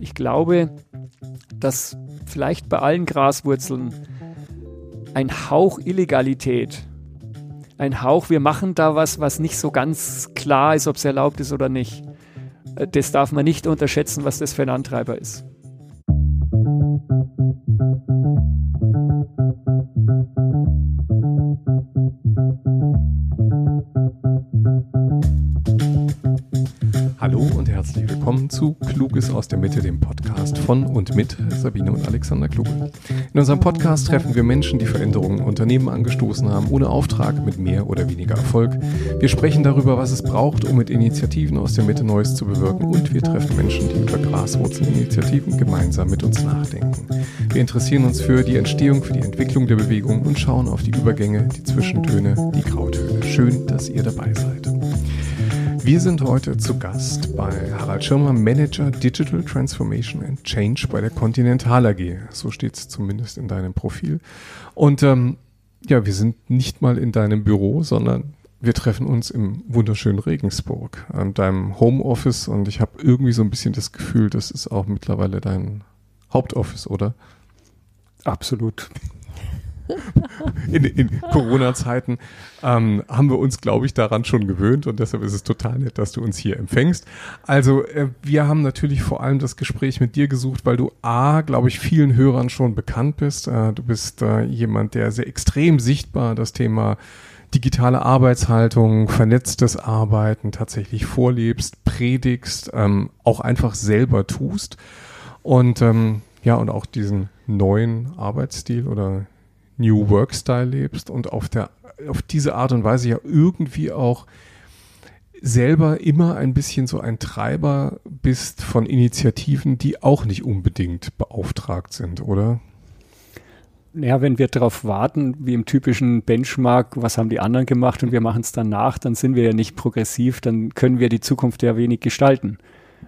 Ich glaube, dass vielleicht bei allen Graswurzeln ein Hauch Illegalität, ein Hauch, wir machen da was, was nicht so ganz klar ist, ob es erlaubt ist oder nicht. Äh, das darf man nicht unterschätzen, was das für ein Antreiber ist. Herzlich willkommen zu Kluges aus der Mitte, dem Podcast von und mit Sabine und Alexander Kluge. In unserem Podcast treffen wir Menschen, die Veränderungen in Unternehmen angestoßen haben, ohne Auftrag, mit mehr oder weniger Erfolg. Wir sprechen darüber, was es braucht, um mit Initiativen aus der Mitte Neues zu bewirken und wir treffen Menschen, die über Graswurzelinitiativen gemeinsam mit uns nachdenken. Wir interessieren uns für die Entstehung, für die Entwicklung der Bewegung und schauen auf die Übergänge, die Zwischentöne, die Grautöne. Schön, dass ihr dabei seid. Wir sind heute zu Gast bei Harald Schirmer, Manager Digital Transformation and Change bei der Continental AG. So steht es zumindest in deinem Profil. Und ähm, ja, wir sind nicht mal in deinem Büro, sondern wir treffen uns im wunderschönen Regensburg, an deinem Homeoffice. Und ich habe irgendwie so ein bisschen das Gefühl, das ist auch mittlerweile dein Hauptoffice, oder? Absolut. In, in Corona-Zeiten ähm, haben wir uns, glaube ich, daran schon gewöhnt und deshalb ist es total nett, dass du uns hier empfängst. Also äh, wir haben natürlich vor allem das Gespräch mit dir gesucht, weil du A, glaube ich, vielen Hörern schon bekannt bist. Äh, du bist äh, jemand, der sehr extrem sichtbar das Thema digitale Arbeitshaltung, vernetztes Arbeiten tatsächlich vorlebst, predigst, ähm, auch einfach selber tust und ähm, ja, und auch diesen neuen Arbeitsstil oder New Work Style lebst und auf der auf diese Art und Weise ja irgendwie auch selber immer ein bisschen so ein Treiber bist von Initiativen, die auch nicht unbedingt beauftragt sind, oder? Ja, wenn wir darauf warten, wie im typischen Benchmark, was haben die anderen gemacht und wir machen es dann nach, dann sind wir ja nicht progressiv, dann können wir die Zukunft ja wenig gestalten.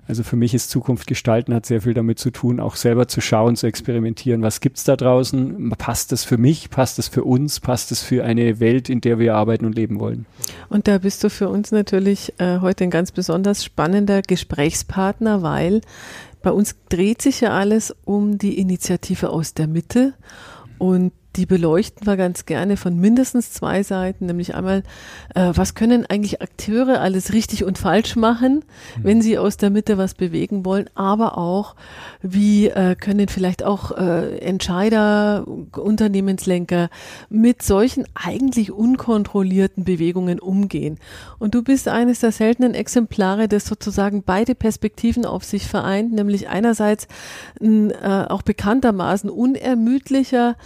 Also für mich ist Zukunft gestalten, hat sehr viel damit zu tun, auch selber zu schauen, zu experimentieren, was gibt es da draußen, passt das für mich, passt das für uns, passt das für eine Welt, in der wir arbeiten und leben wollen. Und da bist du für uns natürlich äh, heute ein ganz besonders spannender Gesprächspartner, weil bei uns dreht sich ja alles um die Initiative aus der Mitte. Und die beleuchten wir ganz gerne von mindestens zwei Seiten, nämlich einmal, äh, was können eigentlich Akteure alles richtig und falsch machen, mhm. wenn sie aus der Mitte was bewegen wollen, aber auch, wie äh, können vielleicht auch äh, Entscheider, Unternehmenslenker mit solchen eigentlich unkontrollierten Bewegungen umgehen. Und du bist eines der seltenen Exemplare, das sozusagen beide Perspektiven auf sich vereint, nämlich einerseits ein äh, auch bekanntermaßen unermüdlicher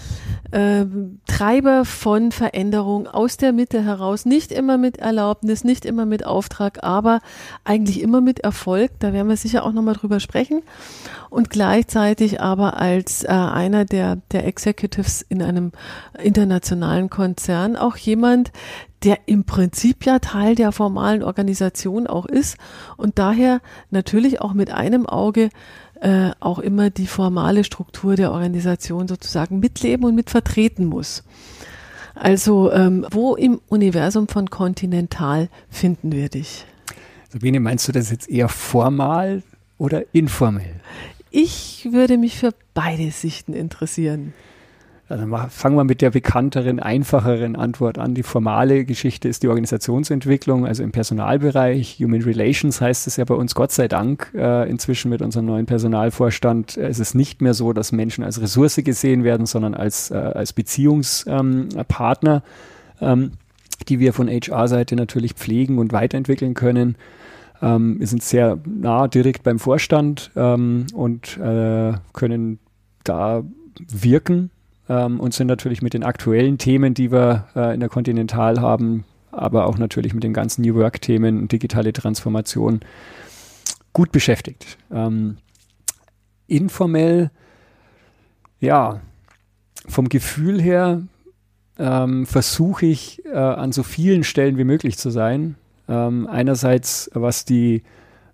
äh, Treiber von Veränderung aus der Mitte heraus, nicht immer mit Erlaubnis, nicht immer mit Auftrag, aber eigentlich immer mit Erfolg. Da werden wir sicher auch nochmal drüber sprechen. Und gleichzeitig aber als äh, einer der, der Executives in einem internationalen Konzern auch jemand, der im Prinzip ja Teil der formalen Organisation auch ist und daher natürlich auch mit einem Auge äh, auch immer die formale Struktur der Organisation sozusagen mitleben und mitvertreten muss. Also ähm, wo im Universum von Continental finden wir dich? Sabine, meinst du das jetzt eher formal oder informell? Ich würde mich für beide Sichten interessieren. Also fangen wir mit der bekannteren, einfacheren Antwort an. Die formale Geschichte ist die Organisationsentwicklung, also im Personalbereich. Human Relations heißt es ja bei uns Gott sei Dank äh, inzwischen mit unserem neuen Personalvorstand. Äh, es ist nicht mehr so, dass Menschen als Ressource gesehen werden, sondern als, äh, als Beziehungspartner, ähm, ähm, die wir von HR-Seite natürlich pflegen und weiterentwickeln können. Ähm, wir sind sehr nah direkt beim Vorstand ähm, und äh, können da wirken ähm, und sind natürlich mit den aktuellen Themen, die wir äh, in der Continental haben, aber auch natürlich mit den ganzen New Work-Themen und digitale Transformation gut beschäftigt. Ähm, informell, ja, vom Gefühl her ähm, versuche ich äh, an so vielen Stellen wie möglich zu sein. Ähm, einerseits, was die,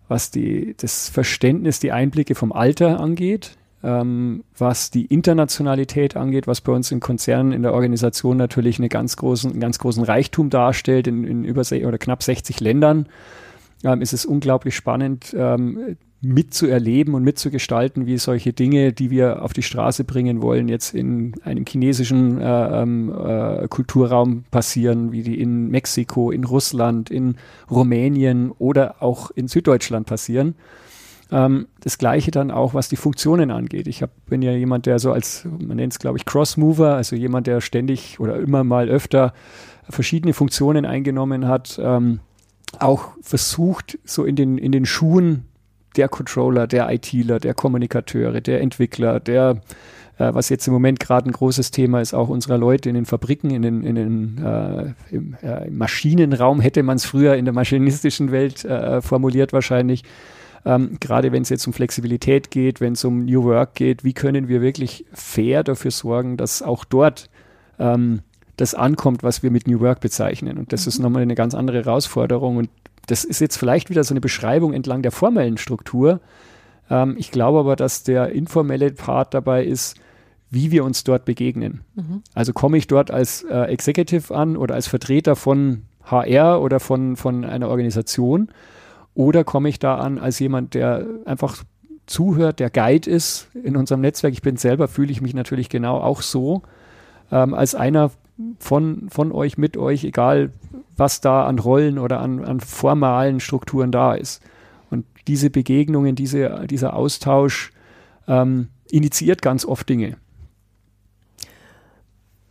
was die, das Verständnis, die Einblicke vom Alter angeht ähm, was die Internationalität angeht, was bei uns in Konzernen in der Organisation natürlich eine ganz großen, einen ganz großen Reichtum darstellt in, in über oder knapp 60 Ländern, ähm, ist es unglaublich spannend, ähm, mitzuerleben und mitzugestalten, wie solche Dinge, die wir auf die Straße bringen wollen, jetzt in einem chinesischen äh, ähm, äh, Kulturraum passieren, wie die in Mexiko, in Russland, in Rumänien oder auch in Süddeutschland passieren. Ähm, das gleiche dann auch, was die Funktionen angeht. Ich hab, bin ja jemand, der so als, man nennt es glaube ich Crossmover, also jemand, der ständig oder immer mal öfter verschiedene Funktionen eingenommen hat, ähm, auch versucht, so in den, in den Schuhen der Controller, der ITler, der Kommunikateure, der Entwickler, der, äh, was jetzt im Moment gerade ein großes Thema ist, auch unserer Leute in den Fabriken, in den, in den äh, im, äh, im, Maschinenraum hätte man es früher in der maschinistischen Welt äh, formuliert wahrscheinlich. Ähm, gerade wenn es jetzt um Flexibilität geht, wenn es um New Work geht, wie können wir wirklich fair dafür sorgen, dass auch dort ähm, das ankommt, was wir mit New Work bezeichnen. Und das mhm. ist nochmal eine ganz andere Herausforderung. Und das ist jetzt vielleicht wieder so eine Beschreibung entlang der formellen Struktur. Ähm, ich glaube aber, dass der informelle Part dabei ist, wie wir uns dort begegnen. Mhm. Also komme ich dort als äh, Executive an oder als Vertreter von HR oder von, von einer Organisation oder komme ich da an als jemand, der einfach zuhört, der Guide ist in unserem Netzwerk. Ich bin selber, fühle ich mich natürlich genau auch so, ähm, als einer von, von euch, mit euch, egal was da an Rollen oder an, an formalen Strukturen da ist. Und diese Begegnungen, diese, dieser Austausch ähm, initiiert ganz oft Dinge.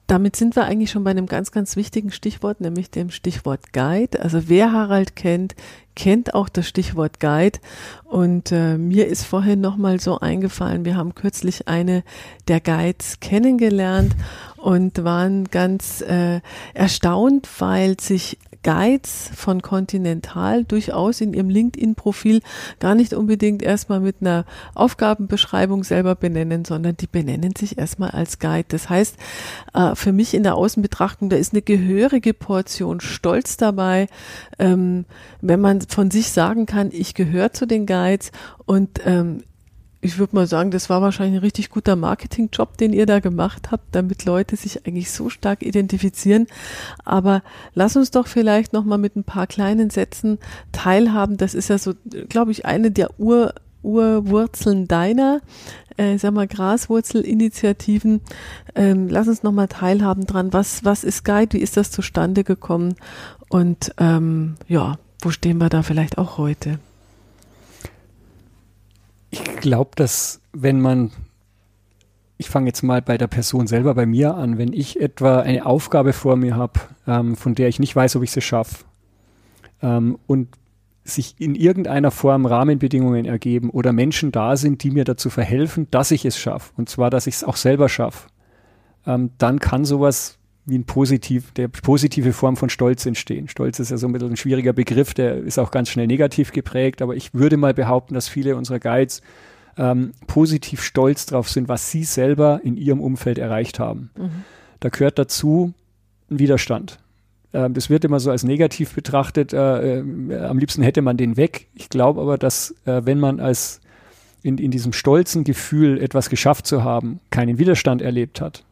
Damit sind wir eigentlich schon bei einem ganz, ganz wichtigen Stichwort, nämlich dem Stichwort Guide. Also wer Harald kennt, kennt auch das Stichwort Guide. Und äh, mir ist vorhin nochmal so eingefallen, wir haben kürzlich eine der Guides kennengelernt und waren ganz äh, erstaunt, weil sich Guides von Continental durchaus in ihrem LinkedIn-Profil gar nicht unbedingt erstmal mit einer Aufgabenbeschreibung selber benennen, sondern die benennen sich erstmal als Guide. Das heißt, äh, für mich in der Außenbetrachtung, da ist eine gehörige Portion Stolz dabei, ähm, wenn man von sich sagen kann, ich gehöre zu den Guides und ähm, ich würde mal sagen, das war wahrscheinlich ein richtig guter Marketingjob, den ihr da gemacht habt, damit Leute sich eigentlich so stark identifizieren. Aber lass uns doch vielleicht noch mal mit ein paar kleinen Sätzen teilhaben. Das ist ja so, glaube ich, eine der Ur Urwurzeln deiner, äh, sag mal, Graswurzelinitiativen. Ähm, lass uns nochmal teilhaben dran. Was, was ist Guide? Wie ist das zustande gekommen? Und ähm, ja, wo stehen wir da vielleicht auch heute? Ich glaube, dass wenn man, ich fange jetzt mal bei der Person selber bei mir an, wenn ich etwa eine Aufgabe vor mir habe, ähm, von der ich nicht weiß, ob ich sie schaffe, ähm, und sich in irgendeiner Form Rahmenbedingungen ergeben oder Menschen da sind, die mir dazu verhelfen, dass ich es schaffe, und zwar, dass ich es auch selber schaffe, ähm, dann kann sowas wie ein positiv, der positive Form von Stolz entstehen. Stolz ist ja so ein bisschen ein schwieriger Begriff, der ist auch ganz schnell negativ geprägt, aber ich würde mal behaupten, dass viele unserer Guides ähm, positiv stolz drauf sind, was sie selber in ihrem Umfeld erreicht haben. Mhm. Da gehört dazu ein Widerstand. Ähm, das wird immer so als negativ betrachtet. Äh, äh, am liebsten hätte man den weg. Ich glaube aber, dass äh, wenn man als in, in diesem stolzen Gefühl, etwas geschafft zu haben, keinen Widerstand erlebt hat,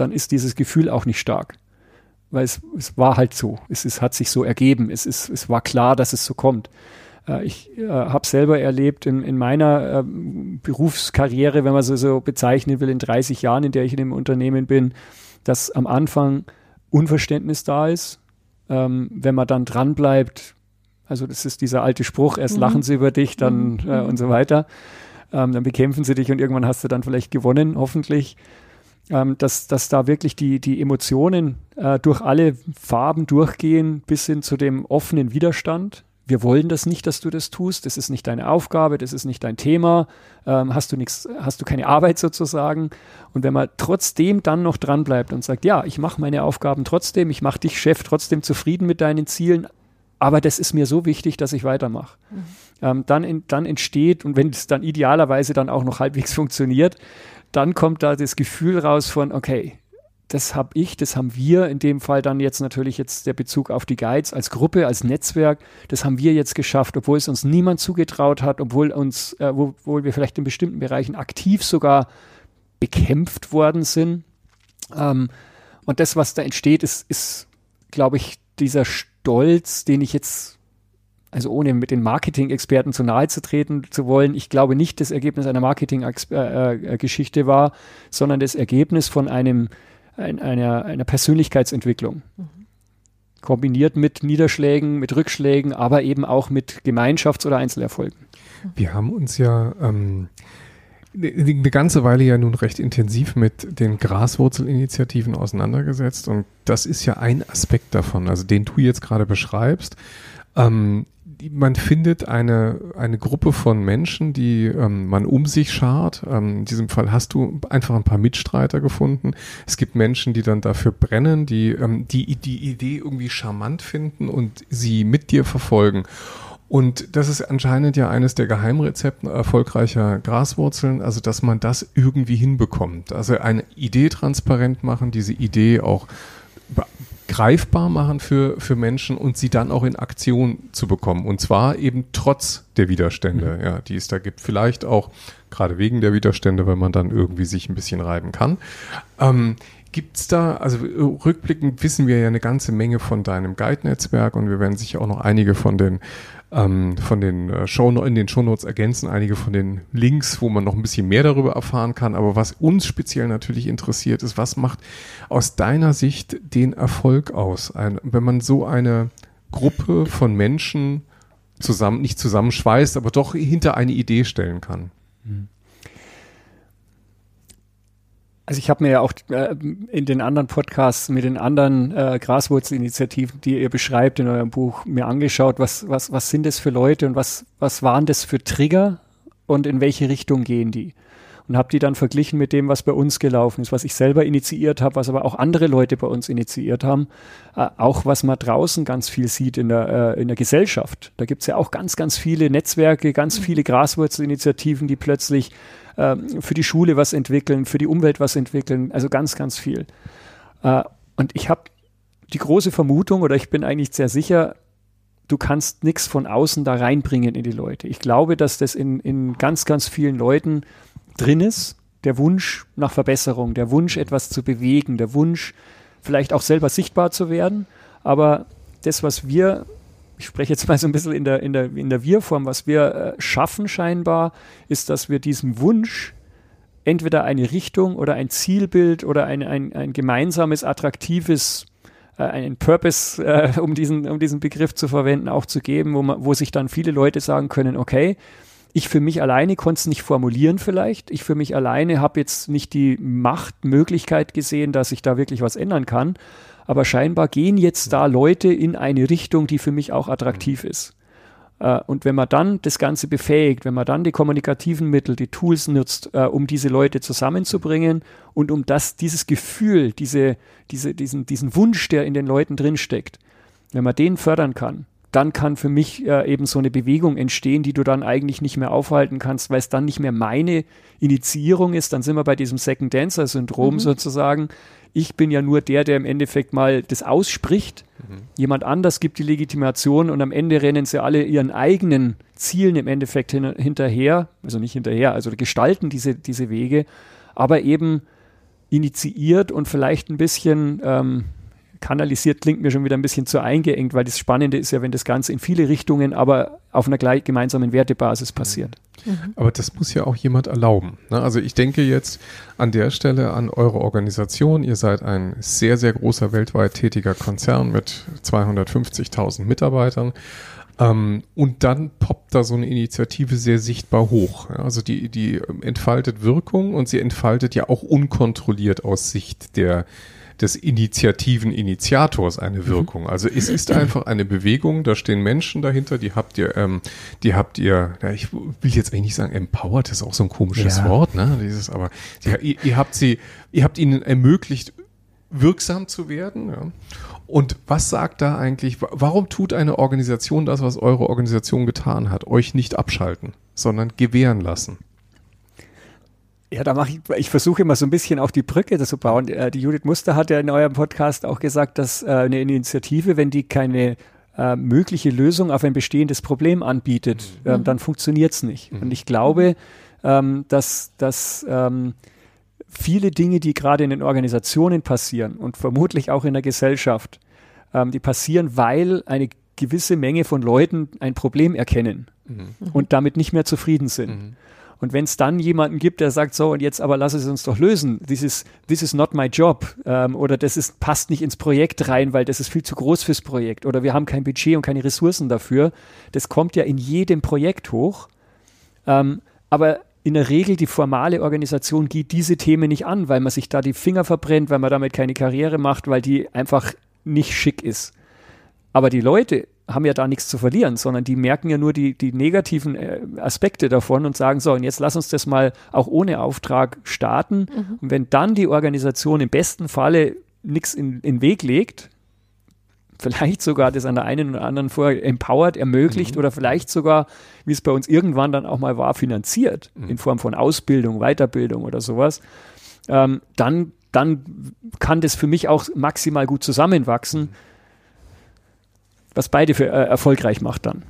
dann ist dieses Gefühl auch nicht stark. Weil es, es war halt so. Es, es hat sich so ergeben. Es, ist, es war klar, dass es so kommt. Äh, ich äh, habe selber erlebt in, in meiner äh, Berufskarriere, wenn man so, so bezeichnen will, in 30 Jahren, in der ich in dem Unternehmen bin, dass am Anfang Unverständnis da ist. Ähm, wenn man dann dran bleibt, also das ist dieser alte Spruch, erst mhm. lachen sie über dich, dann mhm. äh, und so weiter. Ähm, dann bekämpfen sie dich und irgendwann hast du dann vielleicht gewonnen, hoffentlich ähm, dass, dass da wirklich die, die Emotionen äh, durch alle Farben durchgehen, bis hin zu dem offenen Widerstand. Wir wollen das nicht, dass du das tust. Das ist nicht deine Aufgabe, das ist nicht dein Thema. Ähm, hast du nichts, hast du keine Arbeit sozusagen. Und wenn man trotzdem dann noch dran bleibt und sagt, ja, ich mache meine Aufgaben trotzdem, ich mache dich Chef trotzdem zufrieden mit deinen Zielen, aber das ist mir so wichtig, dass ich weitermache. Mhm. Ähm, dann, in, dann entsteht, und wenn es dann idealerweise dann auch noch halbwegs funktioniert, dann kommt da das Gefühl raus von, okay, das habe ich, das haben wir, in dem Fall dann jetzt natürlich jetzt der Bezug auf die Guides als Gruppe, als Netzwerk, das haben wir jetzt geschafft, obwohl es uns niemand zugetraut hat, obwohl uns, äh, obwohl wir vielleicht in bestimmten Bereichen aktiv sogar bekämpft worden sind. Ähm, und das, was da entsteht, ist, ist glaube ich, dieser Stolz, den ich jetzt also ohne mit den Marketing-Experten zu nahe zu treten zu wollen, ich glaube nicht, das Ergebnis einer Marketing-Geschichte war, sondern das Ergebnis von einem, ein, einer, einer Persönlichkeitsentwicklung. Mhm. Kombiniert mit Niederschlägen, mit Rückschlägen, aber eben auch mit Gemeinschafts- oder Einzelerfolgen. Wir haben uns ja ähm, eine ganze Weile ja nun recht intensiv mit den Graswurzelinitiativen auseinandergesetzt und das ist ja ein Aspekt davon, also den du jetzt gerade beschreibst. Ähm, man findet eine, eine Gruppe von Menschen, die ähm, man um sich schart. Ähm, in diesem Fall hast du einfach ein paar Mitstreiter gefunden. Es gibt Menschen, die dann dafür brennen, die ähm, die, die Idee irgendwie charmant finden und sie mit dir verfolgen. Und das ist anscheinend ja eines der Geheimrezepten erfolgreicher Graswurzeln, also dass man das irgendwie hinbekommt. Also eine Idee transparent machen, diese Idee auch greifbar machen für, für Menschen und sie dann auch in Aktion zu bekommen. Und zwar eben trotz der Widerstände, mhm. ja, die es da gibt. Vielleicht auch gerade wegen der Widerstände, weil man dann irgendwie sich ein bisschen reiben kann. Ähm, Gibt's da, also rückblickend wissen wir ja eine ganze Menge von deinem Guide-Netzwerk und wir werden sicher auch noch einige von den ähm, von den äh, Show in den Shownotes ergänzen, einige von den Links, wo man noch ein bisschen mehr darüber erfahren kann. Aber was uns speziell natürlich interessiert, ist, was macht aus deiner Sicht den Erfolg aus, Ein, wenn man so eine Gruppe von Menschen zusammen, nicht zusammenschweißt, aber doch hinter eine Idee stellen kann? Mhm. Also ich habe mir ja auch äh, in den anderen Podcasts mit den anderen äh, Graswurzelinitiativen, die ihr beschreibt in eurem Buch, mir angeschaut, was, was, was sind das für Leute und was, was waren das für Trigger und in welche Richtung gehen die? Und habe die dann verglichen mit dem, was bei uns gelaufen ist, was ich selber initiiert habe, was aber auch andere Leute bei uns initiiert haben. Äh, auch was man draußen ganz viel sieht in der, äh, in der Gesellschaft. Da gibt's ja auch ganz, ganz viele Netzwerke, ganz viele Graswurzelinitiativen, die plötzlich ähm, für die Schule was entwickeln, für die Umwelt was entwickeln, also ganz, ganz viel. Äh, und ich habe die große Vermutung oder ich bin eigentlich sehr sicher, du kannst nichts von außen da reinbringen in die Leute. Ich glaube, dass das in, in ganz, ganz vielen Leuten drin ist, der Wunsch nach Verbesserung, der Wunsch, etwas zu bewegen, der Wunsch, vielleicht auch selber sichtbar zu werden. Aber das, was wir ich spreche jetzt mal so ein bisschen in der, in der, in der Wir-Form, was wir äh, schaffen scheinbar, ist, dass wir diesem Wunsch entweder eine Richtung oder ein Zielbild oder ein, ein, ein gemeinsames, attraktives, äh, einen Purpose, äh, um, diesen, um diesen Begriff zu verwenden, auch zu geben, wo, man, wo sich dann viele Leute sagen können, okay, ich für mich alleine konnte es nicht formulieren vielleicht. Ich für mich alleine habe jetzt nicht die Machtmöglichkeit gesehen, dass ich da wirklich was ändern kann aber scheinbar gehen jetzt da Leute in eine Richtung, die für mich auch attraktiv ist. Äh, und wenn man dann das Ganze befähigt, wenn man dann die kommunikativen Mittel, die Tools nutzt, äh, um diese Leute zusammenzubringen und um das, dieses Gefühl, diese, diese, diesen, diesen Wunsch, der in den Leuten drinsteckt, wenn man den fördern kann, dann kann für mich äh, eben so eine Bewegung entstehen, die du dann eigentlich nicht mehr aufhalten kannst, weil es dann nicht mehr meine Initiierung ist. Dann sind wir bei diesem Second Dancer Syndrom mhm. sozusagen. Ich bin ja nur der, der im Endeffekt mal das ausspricht. Mhm. Jemand anders gibt die Legitimation und am Ende rennen sie alle ihren eigenen Zielen im Endeffekt hin, hinterher, also nicht hinterher, also gestalten diese, diese Wege, aber eben initiiert und vielleicht ein bisschen ähm, kanalisiert klingt mir schon wieder ein bisschen zu eingeengt, weil das Spannende ist ja, wenn das Ganze in viele Richtungen, aber auf einer gleich gemeinsamen Wertebasis passiert. Mhm. Aber das muss ja auch jemand erlauben. Ne? Also ich denke jetzt an der Stelle an eure Organisation. Ihr seid ein sehr, sehr großer weltweit tätiger Konzern mit 250.000 Mitarbeitern. Ähm, und dann poppt da so eine Initiative sehr sichtbar hoch. Also die, die entfaltet Wirkung und sie entfaltet ja auch unkontrolliert aus Sicht der des Initiativen-Initiators eine mhm. Wirkung. Also es ist einfach eine Bewegung, da stehen Menschen dahinter, die habt ihr, ähm, die habt ihr, ja, ich will jetzt eigentlich nicht sagen empowered, das ist auch so ein komisches ja. Wort, ne? Dieses, aber die, ihr, ihr habt sie, ihr habt ihnen ermöglicht, wirksam zu werden. Ja. Und was sagt da eigentlich, warum tut eine Organisation das, was eure Organisation getan hat? Euch nicht abschalten, sondern gewähren lassen. Ja, da mache ich, ich versuche immer so ein bisschen auf die Brücke zu bauen. Äh, die Judith Muster hat ja in eurem Podcast auch gesagt, dass äh, eine Initiative, wenn die keine äh, mögliche Lösung auf ein bestehendes Problem anbietet, mhm. ähm, dann funktioniert es nicht. Mhm. Und ich glaube, ähm, dass, dass ähm, viele Dinge, die gerade in den Organisationen passieren und vermutlich auch in der Gesellschaft, die passieren, weil eine gewisse Menge von Leuten ein Problem erkennen Mhm. und damit nicht mehr zufrieden sind. Und wenn es dann jemanden gibt, der sagt, so und jetzt aber lass es uns doch lösen, this is, this is not my job ähm, oder das ist, passt nicht ins Projekt rein, weil das ist viel zu groß fürs Projekt oder wir haben kein Budget und keine Ressourcen dafür, das kommt ja in jedem Projekt hoch. Ähm, aber in der Regel die formale Organisation geht diese Themen nicht an, weil man sich da die Finger verbrennt, weil man damit keine Karriere macht, weil die einfach nicht schick ist. Aber die Leute haben ja da nichts zu verlieren, sondern die merken ja nur die, die negativen äh, Aspekte davon und sagen, so, und jetzt lass uns das mal auch ohne Auftrag starten. Und wenn dann die Organisation im besten Falle nichts in, in den Weg legt, vielleicht sogar das an der einen oder anderen vorher empowert, ermöglicht oder vielleicht sogar, wie es bei uns irgendwann dann auch mal war, finanziert in Form von Ausbildung, Weiterbildung oder sowas, ähm, dann, dann kann das für mich auch maximal gut zusammenwachsen, was beide für äh, erfolgreich macht dann.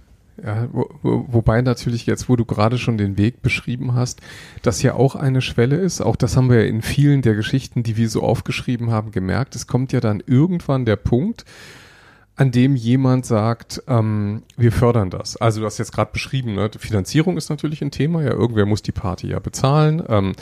Ja, wo, wo, wobei natürlich jetzt, wo du gerade schon den Weg beschrieben hast, das ja auch eine Schwelle ist. Auch das haben wir ja in vielen der Geschichten, die wir so aufgeschrieben haben, gemerkt. Es kommt ja dann irgendwann der Punkt, an dem jemand sagt, ähm, wir fördern das. Also du hast jetzt gerade beschrieben, ne? Finanzierung ist natürlich ein Thema. Ja, irgendwer muss die Party ja bezahlen. Ähm,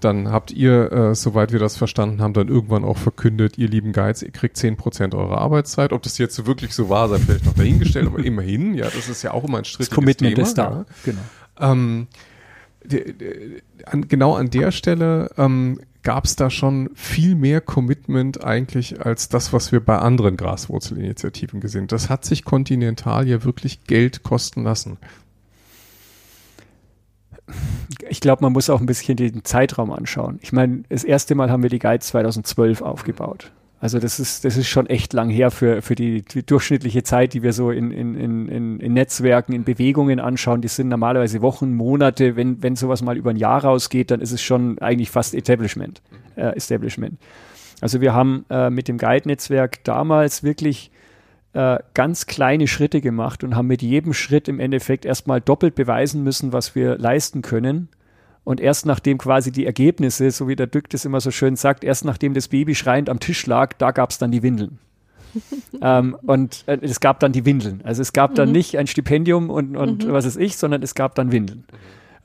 dann habt ihr, äh, soweit wir das verstanden haben, dann irgendwann auch verkündet, ihr lieben Guides, ihr kriegt 10% eurer Arbeitszeit. Ob das jetzt so wirklich so war, sei vielleicht noch dahingestellt, aber immerhin, ja, das ist ja auch immer ein Das strittiges Commitment Thema. ist da. Ja. Genau. Ähm, de, de, an, genau an der Stelle ähm, gab es da schon viel mehr Commitment eigentlich als das, was wir bei anderen Graswurzelinitiativen gesehen haben. Das hat sich Continental ja wirklich Geld kosten lassen. Ich glaube, man muss auch ein bisschen den Zeitraum anschauen. Ich meine, das erste Mal haben wir die Guides 2012 aufgebaut. Also das ist, das ist schon echt lang her für, für die, die durchschnittliche Zeit, die wir so in, in, in, in, in Netzwerken, in Bewegungen anschauen. Die sind normalerweise Wochen, Monate. Wenn, wenn sowas mal über ein Jahr rausgeht, dann ist es schon eigentlich fast Establishment. Äh, Establishment. Also wir haben äh, mit dem Guide-Netzwerk damals wirklich äh, ganz kleine Schritte gemacht und haben mit jedem Schritt im Endeffekt erstmal doppelt beweisen müssen, was wir leisten können. Und erst nachdem quasi die Ergebnisse, so wie der Dück das immer so schön sagt, erst nachdem das Baby schreiend am Tisch lag, da gab es dann die Windeln. ähm, und äh, es gab dann die Windeln. Also es gab dann nicht ein Stipendium und, und was ist ich, sondern es gab dann Windeln.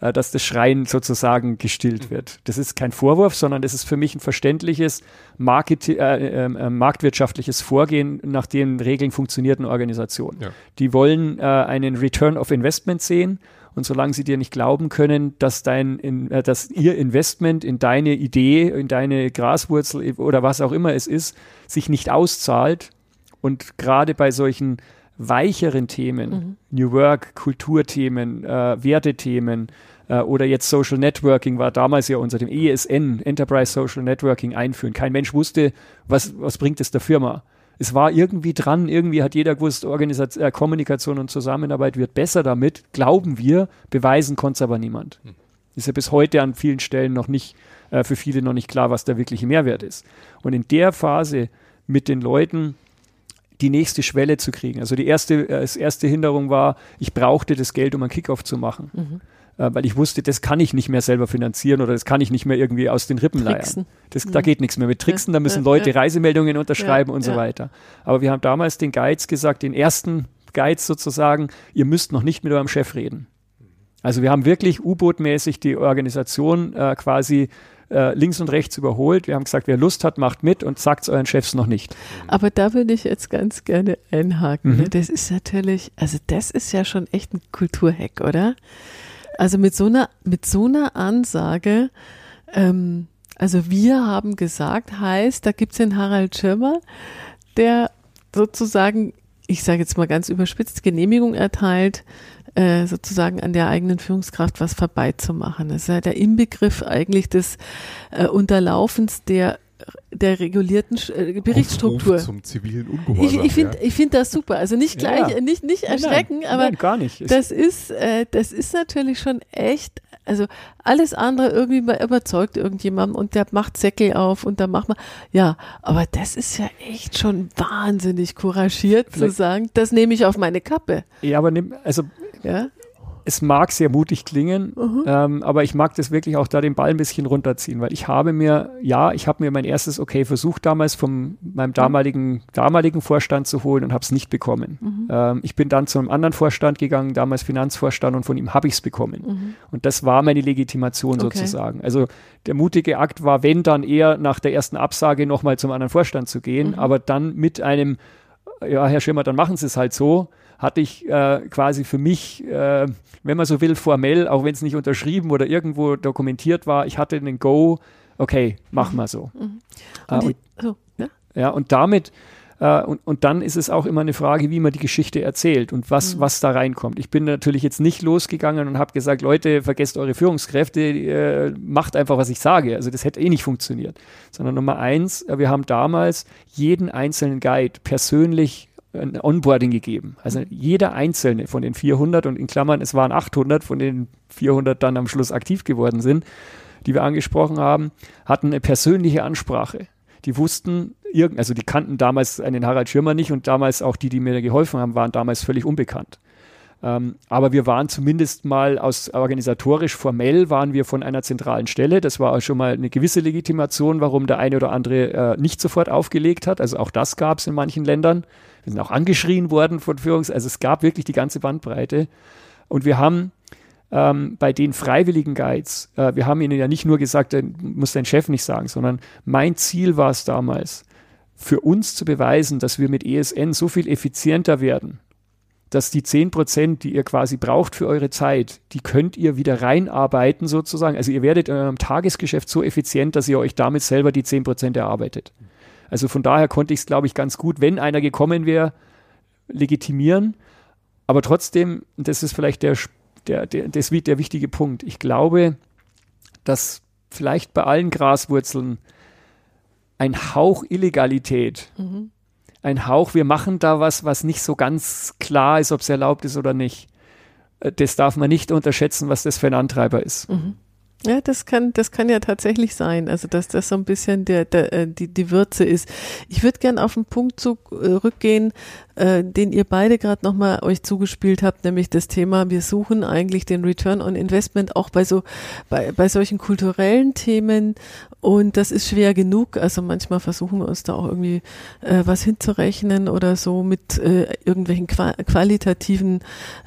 Äh, dass das Schreien sozusagen gestillt wird. Das ist kein Vorwurf, sondern das ist für mich ein verständliches Market äh, äh, marktwirtschaftliches Vorgehen, nach den Regeln funktionierten Organisationen. Ja. Die wollen äh, einen Return of Investment sehen und solange sie dir nicht glauben können, dass dein, in, äh, dass ihr Investment in deine Idee, in deine Graswurzel oder was auch immer es ist, sich nicht auszahlt und gerade bei solchen weicheren Themen, New Work, Kulturthemen, äh, Wertethemen äh, oder jetzt Social Networking war damals ja unter dem ESN, Enterprise Social Networking einführen. Kein Mensch wusste, was, was bringt es der Firma. Es war irgendwie dran, irgendwie hat jeder gewusst, Organisat äh, Kommunikation und Zusammenarbeit wird besser damit, glauben wir, beweisen konnte es aber niemand. Ist ja bis heute an vielen Stellen noch nicht, äh, für viele noch nicht klar, was der wirkliche Mehrwert ist. Und in der Phase mit den Leuten die nächste Schwelle zu kriegen. Also die erste, äh, das erste Hinderung war, ich brauchte das Geld, um einen Kickoff zu machen. Äh, weil ich wusste, das kann ich nicht mehr selber finanzieren oder das kann ich nicht mehr irgendwie aus den Rippen leiern. Das, Da geht nichts mehr mit Tricksen, da müssen Leute. Reisemeldungen unterschreiben Ja, und so ja. weiter. Aber wir haben damals den Guides gesagt, den ersten Guides sozusagen, ihr müsst noch nicht mit eurem Chef reden. Also wir haben wirklich U-Boot-mäßig die Organisation äh, quasi äh, links und rechts überholt. Wir haben gesagt, wer Lust hat, macht mit und sagt es euren Chefs noch nicht. Aber da würde ich jetzt ganz gerne einhaken. Mhm. Ne? Das ist natürlich, also das ist ja schon echt ein Kulturhack, oder? Also mit so einer, mit so einer Ansage, ähm, also wir haben gesagt, heißt, da gibt's den Harald Schirmer, der sozusagen, ich sage jetzt mal ganz überspitzt, Genehmigung erteilt, äh, sozusagen an der eigenen Führungskraft was vorbeizumachen. Das ist ja der Inbegriff eigentlich des äh, Unterlaufens der der regulierten äh, Berichtsstruktur. Aufruf zum zivilen Ich, Ungehorsam. ich finde ja. ich find das super. Also nicht gleich, Ja. nicht, nicht Nein, erschrecken, nein, aber nein, gar nicht. Das ist, äh, das ist natürlich schon echt, also alles andere irgendwie über- überzeugt irgendjemanden und der macht Säckel auf und dann macht man, ja, aber das ist ja echt schon wahnsinnig couragiert zu Vielleicht- sagen, das nehme ich auf meine Kappe. ja, aber nimm, also Ja, es mag sehr mutig klingen, Mhm. ähm, aber ich mag das wirklich auch da den Ball ein bisschen runterziehen, weil ich habe mir, ja, ich habe mir mein erstes Okay versucht damals von meinem damaligen, damaligen Vorstand zu holen und habe es nicht bekommen. Mhm. Ähm, ich bin dann zu einem anderen Vorstand gegangen, damals Finanzvorstand, und von ihm habe ich es bekommen. Mhm. Und das war meine Legitimation Okay. sozusagen. Also der mutige Akt war, wenn dann eher nach der ersten Absage nochmal zum anderen Vorstand zu gehen, Mhm. aber dann mit einem, ja, Herr Schirmer, dann machen Sie es halt so, hatte ich äh, quasi für mich, äh, wenn man so will, formell, auch wenn es nicht unterschrieben oder irgendwo dokumentiert war, ich hatte einen Go, okay, mach mal so. Äh, Mhm. Und die, so, ja? ja, und damit, äh, und, und dann ist es auch immer eine Frage, wie man die Geschichte erzählt und was, Mhm. was da reinkommt. Ich bin natürlich jetzt nicht losgegangen und habe gesagt, Leute, vergesst eure Führungskräfte, äh, macht einfach, was ich sage. Also das hätte eh nicht funktioniert. Sondern Nummer eins, äh, wir haben damals jeden einzelnen Guide persönlich ein Onboarding gegeben. Also jeder einzelne von den 400 und in Klammern, es waren 800, von den 400 dann am Schluss aktiv geworden sind, die wir angesprochen haben, hatten eine persönliche Ansprache. Die wussten, also die kannten damals einen Harald Schirmer nicht und damals auch die, die mir geholfen haben, waren damals völlig unbekannt. Ähm, aber wir waren zumindest mal aus organisatorisch formell waren wir von einer zentralen Stelle. Das war auch schon mal eine gewisse Legitimation, warum der eine oder andere äh, nicht sofort aufgelegt hat. Also auch das gab es in manchen Ländern. Wir sind auch angeschrien worden von Führungs-, also es gab wirklich die ganze Bandbreite. Und wir haben ähm, bei den freiwilligen Guides, äh, wir haben ihnen ja nicht nur gesagt, muss dein Chef nicht sagen, sondern mein Ziel war es damals, für uns zu beweisen, dass wir mit ESN so viel effizienter werden, dass die 10 Prozent, die ihr quasi braucht für eure Zeit, die könnt ihr wieder reinarbeiten sozusagen. Also ihr werdet in eurem Tagesgeschäft so effizient, dass ihr euch damit selber die 10 Prozent erarbeitet. Also von daher konnte ich es, glaube ich, ganz gut, wenn einer gekommen wäre, legitimieren. Aber trotzdem, das ist vielleicht der, der, der, das, der wichtige Punkt. Ich glaube, dass vielleicht bei allen Graswurzeln ein Hauch Illegalität, Mhm. ein Hauch, wir machen da was, was nicht so ganz klar ist, ob es erlaubt ist oder nicht. Äh, Das darf man nicht unterschätzen, was das für ein Antreiber ist. Mhm. Ja, das kann, das kann ja tatsächlich sein. Also, dass das so ein bisschen der, der, äh, die, die Würze ist. Ich würde gern auf einen Punkt zurückgehen, äh, den ihr beide gerade nochmal euch zugespielt habt, nämlich das Thema, wir suchen eigentlich den Return on Investment auch bei so, bei, bei solchen kulturellen Themen. Und das ist schwer genug. Also manchmal versuchen wir uns da auch irgendwie äh, was hinzurechnen oder so mit äh, irgendwelchen qua qualitativen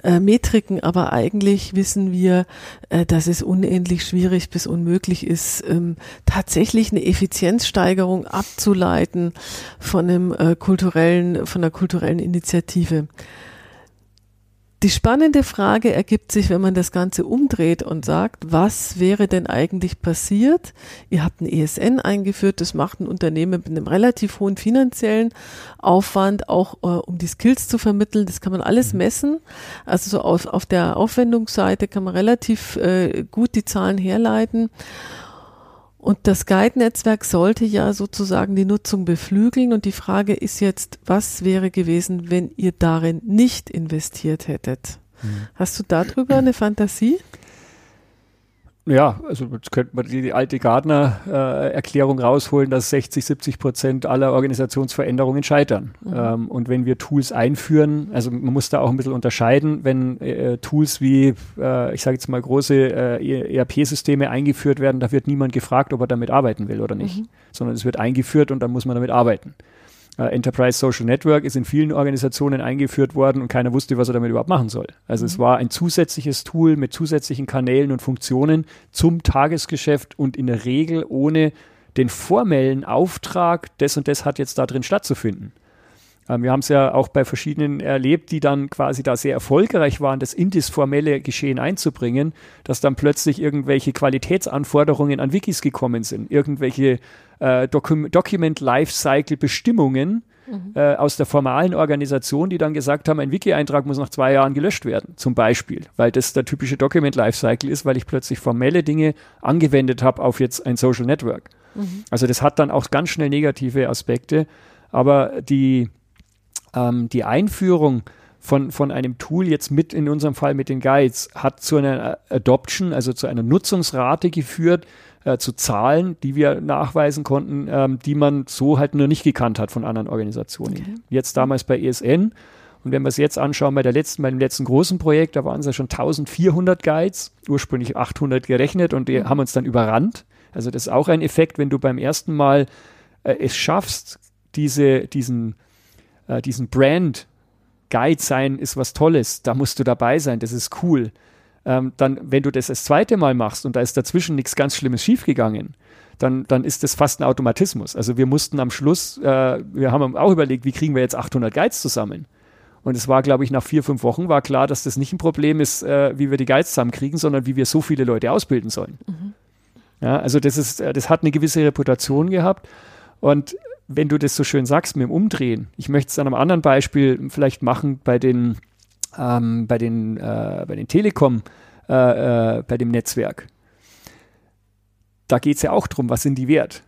äh, Metriken. Aber eigentlich wissen wir, äh, dass es unendlich schwierig bis unmöglich ist, ähm, tatsächlich eine Effizienzsteigerung abzuleiten von einem äh, kulturellen, von einer kulturellen Initiative. Die spannende Frage ergibt sich, wenn man das Ganze umdreht und sagt, was wäre denn eigentlich passiert? Ihr habt ein ESN eingeführt, das macht ein Unternehmen mit einem relativ hohen finanziellen Aufwand, auch äh, um die Skills zu vermitteln. Das kann man alles messen. Also so auf, auf der Aufwendungsseite kann man relativ äh, gut die Zahlen herleiten. Und das Guide-Netzwerk sollte ja sozusagen die Nutzung beflügeln. Und die Frage ist jetzt, was wäre gewesen, wenn ihr darin nicht investiert hättet? Hast du darüber eine Fantasie? Ja, also jetzt könnte man die, alte Gardner-Erklärung rausholen, dass 60, 70 Prozent aller Organisationsveränderungen scheitern. Mhm. Ähm, und wenn wir Tools einführen, also man muss da auch ein bisschen unterscheiden, wenn äh, Tools wie, äh, ich sage jetzt mal, große äh, ERP-Systeme eingeführt werden, da wird niemand gefragt, ob er damit arbeiten will oder nicht, Mhm. sondern es wird eingeführt und dann muss man damit arbeiten. Äh, Enterprise Social Network ist in vielen Organisationen eingeführt worden und keiner wusste, was er damit überhaupt machen soll. Also es war ein zusätzliches Tool mit zusätzlichen Kanälen und Funktionen zum Tagesgeschäft und in der Regel ohne den formellen Auftrag, das und das hat jetzt da drin stattzufinden. Ähm, wir haben es ja auch bei verschiedenen erlebt, die dann quasi da sehr erfolgreich waren, das in das formelle Geschehen einzubringen, dass dann plötzlich irgendwelche Qualitätsanforderungen an Wikis gekommen sind, irgendwelche äh, Docu Document Lifecycle Bestimmungen äh, aus der formalen Organisation, die dann gesagt haben, ein Wiki-Eintrag muss nach zwei Jahren gelöscht werden, zum Beispiel, weil das der typische Document Lifecycle ist, weil ich plötzlich formelle Dinge angewendet habe auf jetzt ein Social Network. Also das hat dann auch ganz schnell negative Aspekte, aber die ähm, die Einführung von, von einem Tool jetzt mit, in unserem Fall mit den Guides, hat zu einer Adoption, also zu einer Nutzungsrate geführt, äh, zu Zahlen, die wir nachweisen konnten, ähm, die man so halt nur nicht gekannt hat von anderen Organisationen. Okay. Jetzt damals bei ESN Und wenn wir es jetzt anschauen, bei der letzten, bei dem letzten großen Projekt, da waren es ja schon 1400 Guides, ursprünglich 800 gerechnet und die mhm. haben uns dann überrannt. Also das ist auch ein Effekt, wenn du beim ersten Mal äh, es schaffst, diese, diesen, äh, diesen Brand Guide sein ist was Tolles, da musst du dabei sein, das ist cool. Ähm, dann, wenn du das das zweite Mal machst und da ist dazwischen nichts ganz Schlimmes schiefgegangen, dann, dann ist das fast ein Automatismus. Also wir mussten am Schluss, äh, wir haben auch überlegt, wie kriegen wir jetzt 800 Guides zusammen? Und es war, glaube ich, nach vier, fünf Wochen war klar, dass das nicht ein Problem ist, äh, wie wir die Guides zusammenkriegen, sondern wie wir so viele Leute ausbilden sollen. Mhm. Ja, also das ist, äh, das hat eine gewisse Reputation gehabt. Und wenn du das so schön sagst mit dem Umdrehen, ich möchte es an einem anderen Beispiel vielleicht machen bei den, ähm, bei den, äh, bei den Telekom, äh, äh, bei dem Netzwerk. Da geht es ja auch darum, was sind die wert.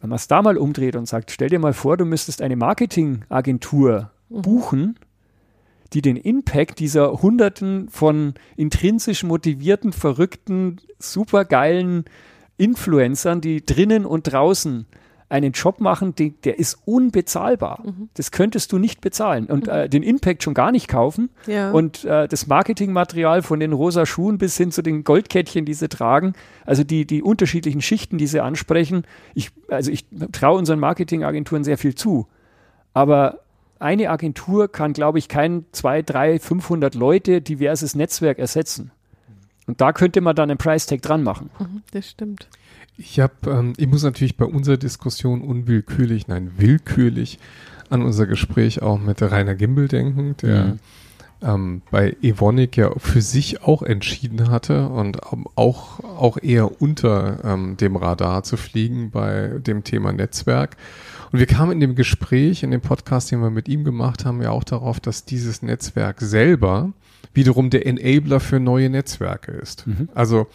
Wenn man es da mal umdreht und sagt, stell dir mal vor, du müsstest eine Marketingagentur mhm. buchen, die den Impact dieser Hunderten von intrinsisch motivierten, verrückten, supergeilen Influencern, die drinnen und draußen einen Job machen, die, der ist unbezahlbar. Mhm. Das könntest du nicht bezahlen und mhm. äh, den Impact schon gar nicht kaufen. Ja. Und äh, das Marketingmaterial von den rosa Schuhen bis hin zu den Goldkettchen, die sie tragen, also die, die unterschiedlichen Schichten, die sie ansprechen. Ich, also ich traue unseren Marketingagenturen sehr viel zu. Aber eine Agentur kann, glaube ich, kein zwei, drei, 500 Leute diverses Netzwerk ersetzen. Und da könnte man dann einen Price Tag dran machen. Mhm, das stimmt. Ich habe, ähm, ich muss natürlich bei unserer Diskussion unwillkürlich, nein, willkürlich an unser Gespräch auch mit Rainer Gimbel denken, der mhm. ähm, bei Evonik ja für sich auch entschieden hatte und auch, auch eher unter ähm, dem Radar zu fliegen bei dem Thema Netzwerk. Und wir kamen in dem Gespräch, in dem Podcast, den wir mit ihm gemacht haben, ja auch darauf, dass dieses Netzwerk selber wiederum der Enabler für neue Netzwerke ist. Mhm. Also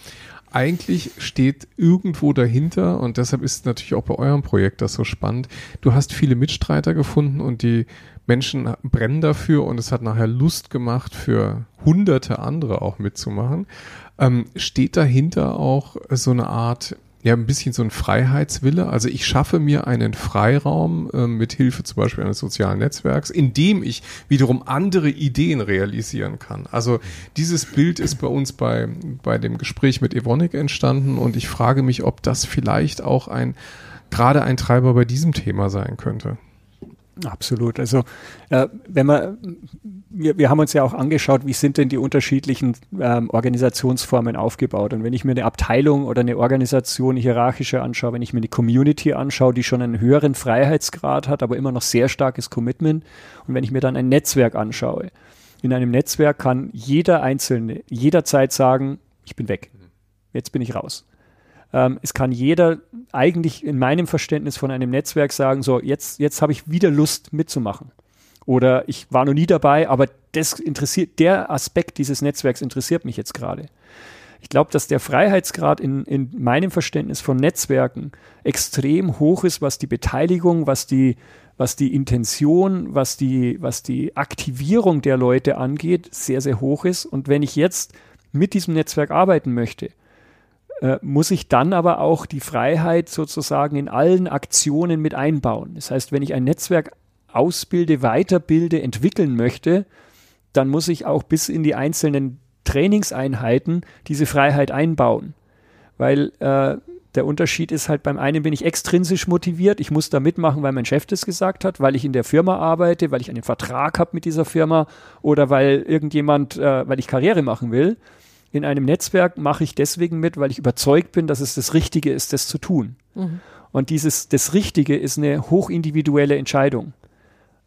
eigentlich steht irgendwo dahinter und deshalb ist natürlich auch bei eurem Projekt das so spannend. Du hast viele Mitstreiter gefunden und die Menschen brennen dafür und es hat nachher Lust gemacht, für hunderte andere auch mitzumachen. Ähm, steht dahinter auch so eine Art ja ein bisschen so ein Freiheitswille. Also ich schaffe mir einen Freiraum äh, mit Hilfe zum Beispiel eines sozialen Netzwerks, in dem ich wiederum andere Ideen realisieren kann. Also dieses Bild ist bei uns bei, bei dem Gespräch mit Evonik entstanden und ich frage mich, ob das vielleicht auch ein gerade ein Treiber bei diesem Thema sein könnte. Absolut. Also äh, wenn man, wir, wir haben uns ja auch angeschaut, wie sind denn die unterschiedlichen ähm, Organisationsformen aufgebaut. Und wenn ich mir eine Abteilung oder eine Organisation hierarchischer anschaue, wenn ich mir eine Community anschaue, die schon einen höheren Freiheitsgrad hat, aber immer noch sehr starkes Commitment. Und wenn ich mir dann ein Netzwerk anschaue, in einem Netzwerk kann jeder Einzelne jederzeit sagen, ich bin weg. Jetzt bin ich raus. Ähm, es kann jeder eigentlich in meinem Verständnis von einem Netzwerk sagen, so, jetzt, jetzt habe ich wieder Lust mitzumachen. Oder ich war noch nie dabei, aber das interessiert, der Aspekt dieses Netzwerks interessiert mich jetzt gerade. Ich glaube, dass der Freiheitsgrad in, in meinem Verständnis von Netzwerken extrem hoch ist, was die Beteiligung, was die, was die Intention, was die, was die Aktivierung der Leute angeht, sehr, sehr hoch ist. Und wenn ich jetzt mit diesem Netzwerk arbeiten möchte, muss ich dann aber auch die Freiheit sozusagen in allen Aktionen mit einbauen. Das heißt, wenn ich ein Netzwerk ausbilde, weiterbilde, entwickeln möchte, dann muss ich auch bis in die einzelnen Trainingseinheiten diese Freiheit einbauen. Weil äh, der Unterschied ist halt, beim einen bin ich extrinsisch motiviert, ich muss da mitmachen, weil mein Chef das gesagt hat, weil ich in der Firma arbeite, weil ich einen Vertrag habe mit dieser Firma oder weil irgendjemand, äh, weil ich Karriere machen will in einem Netzwerk mache ich deswegen mit, weil ich überzeugt bin, dass es das Richtige ist, das zu tun. Mhm. Und dieses, das Richtige ist eine hochindividuelle Entscheidung.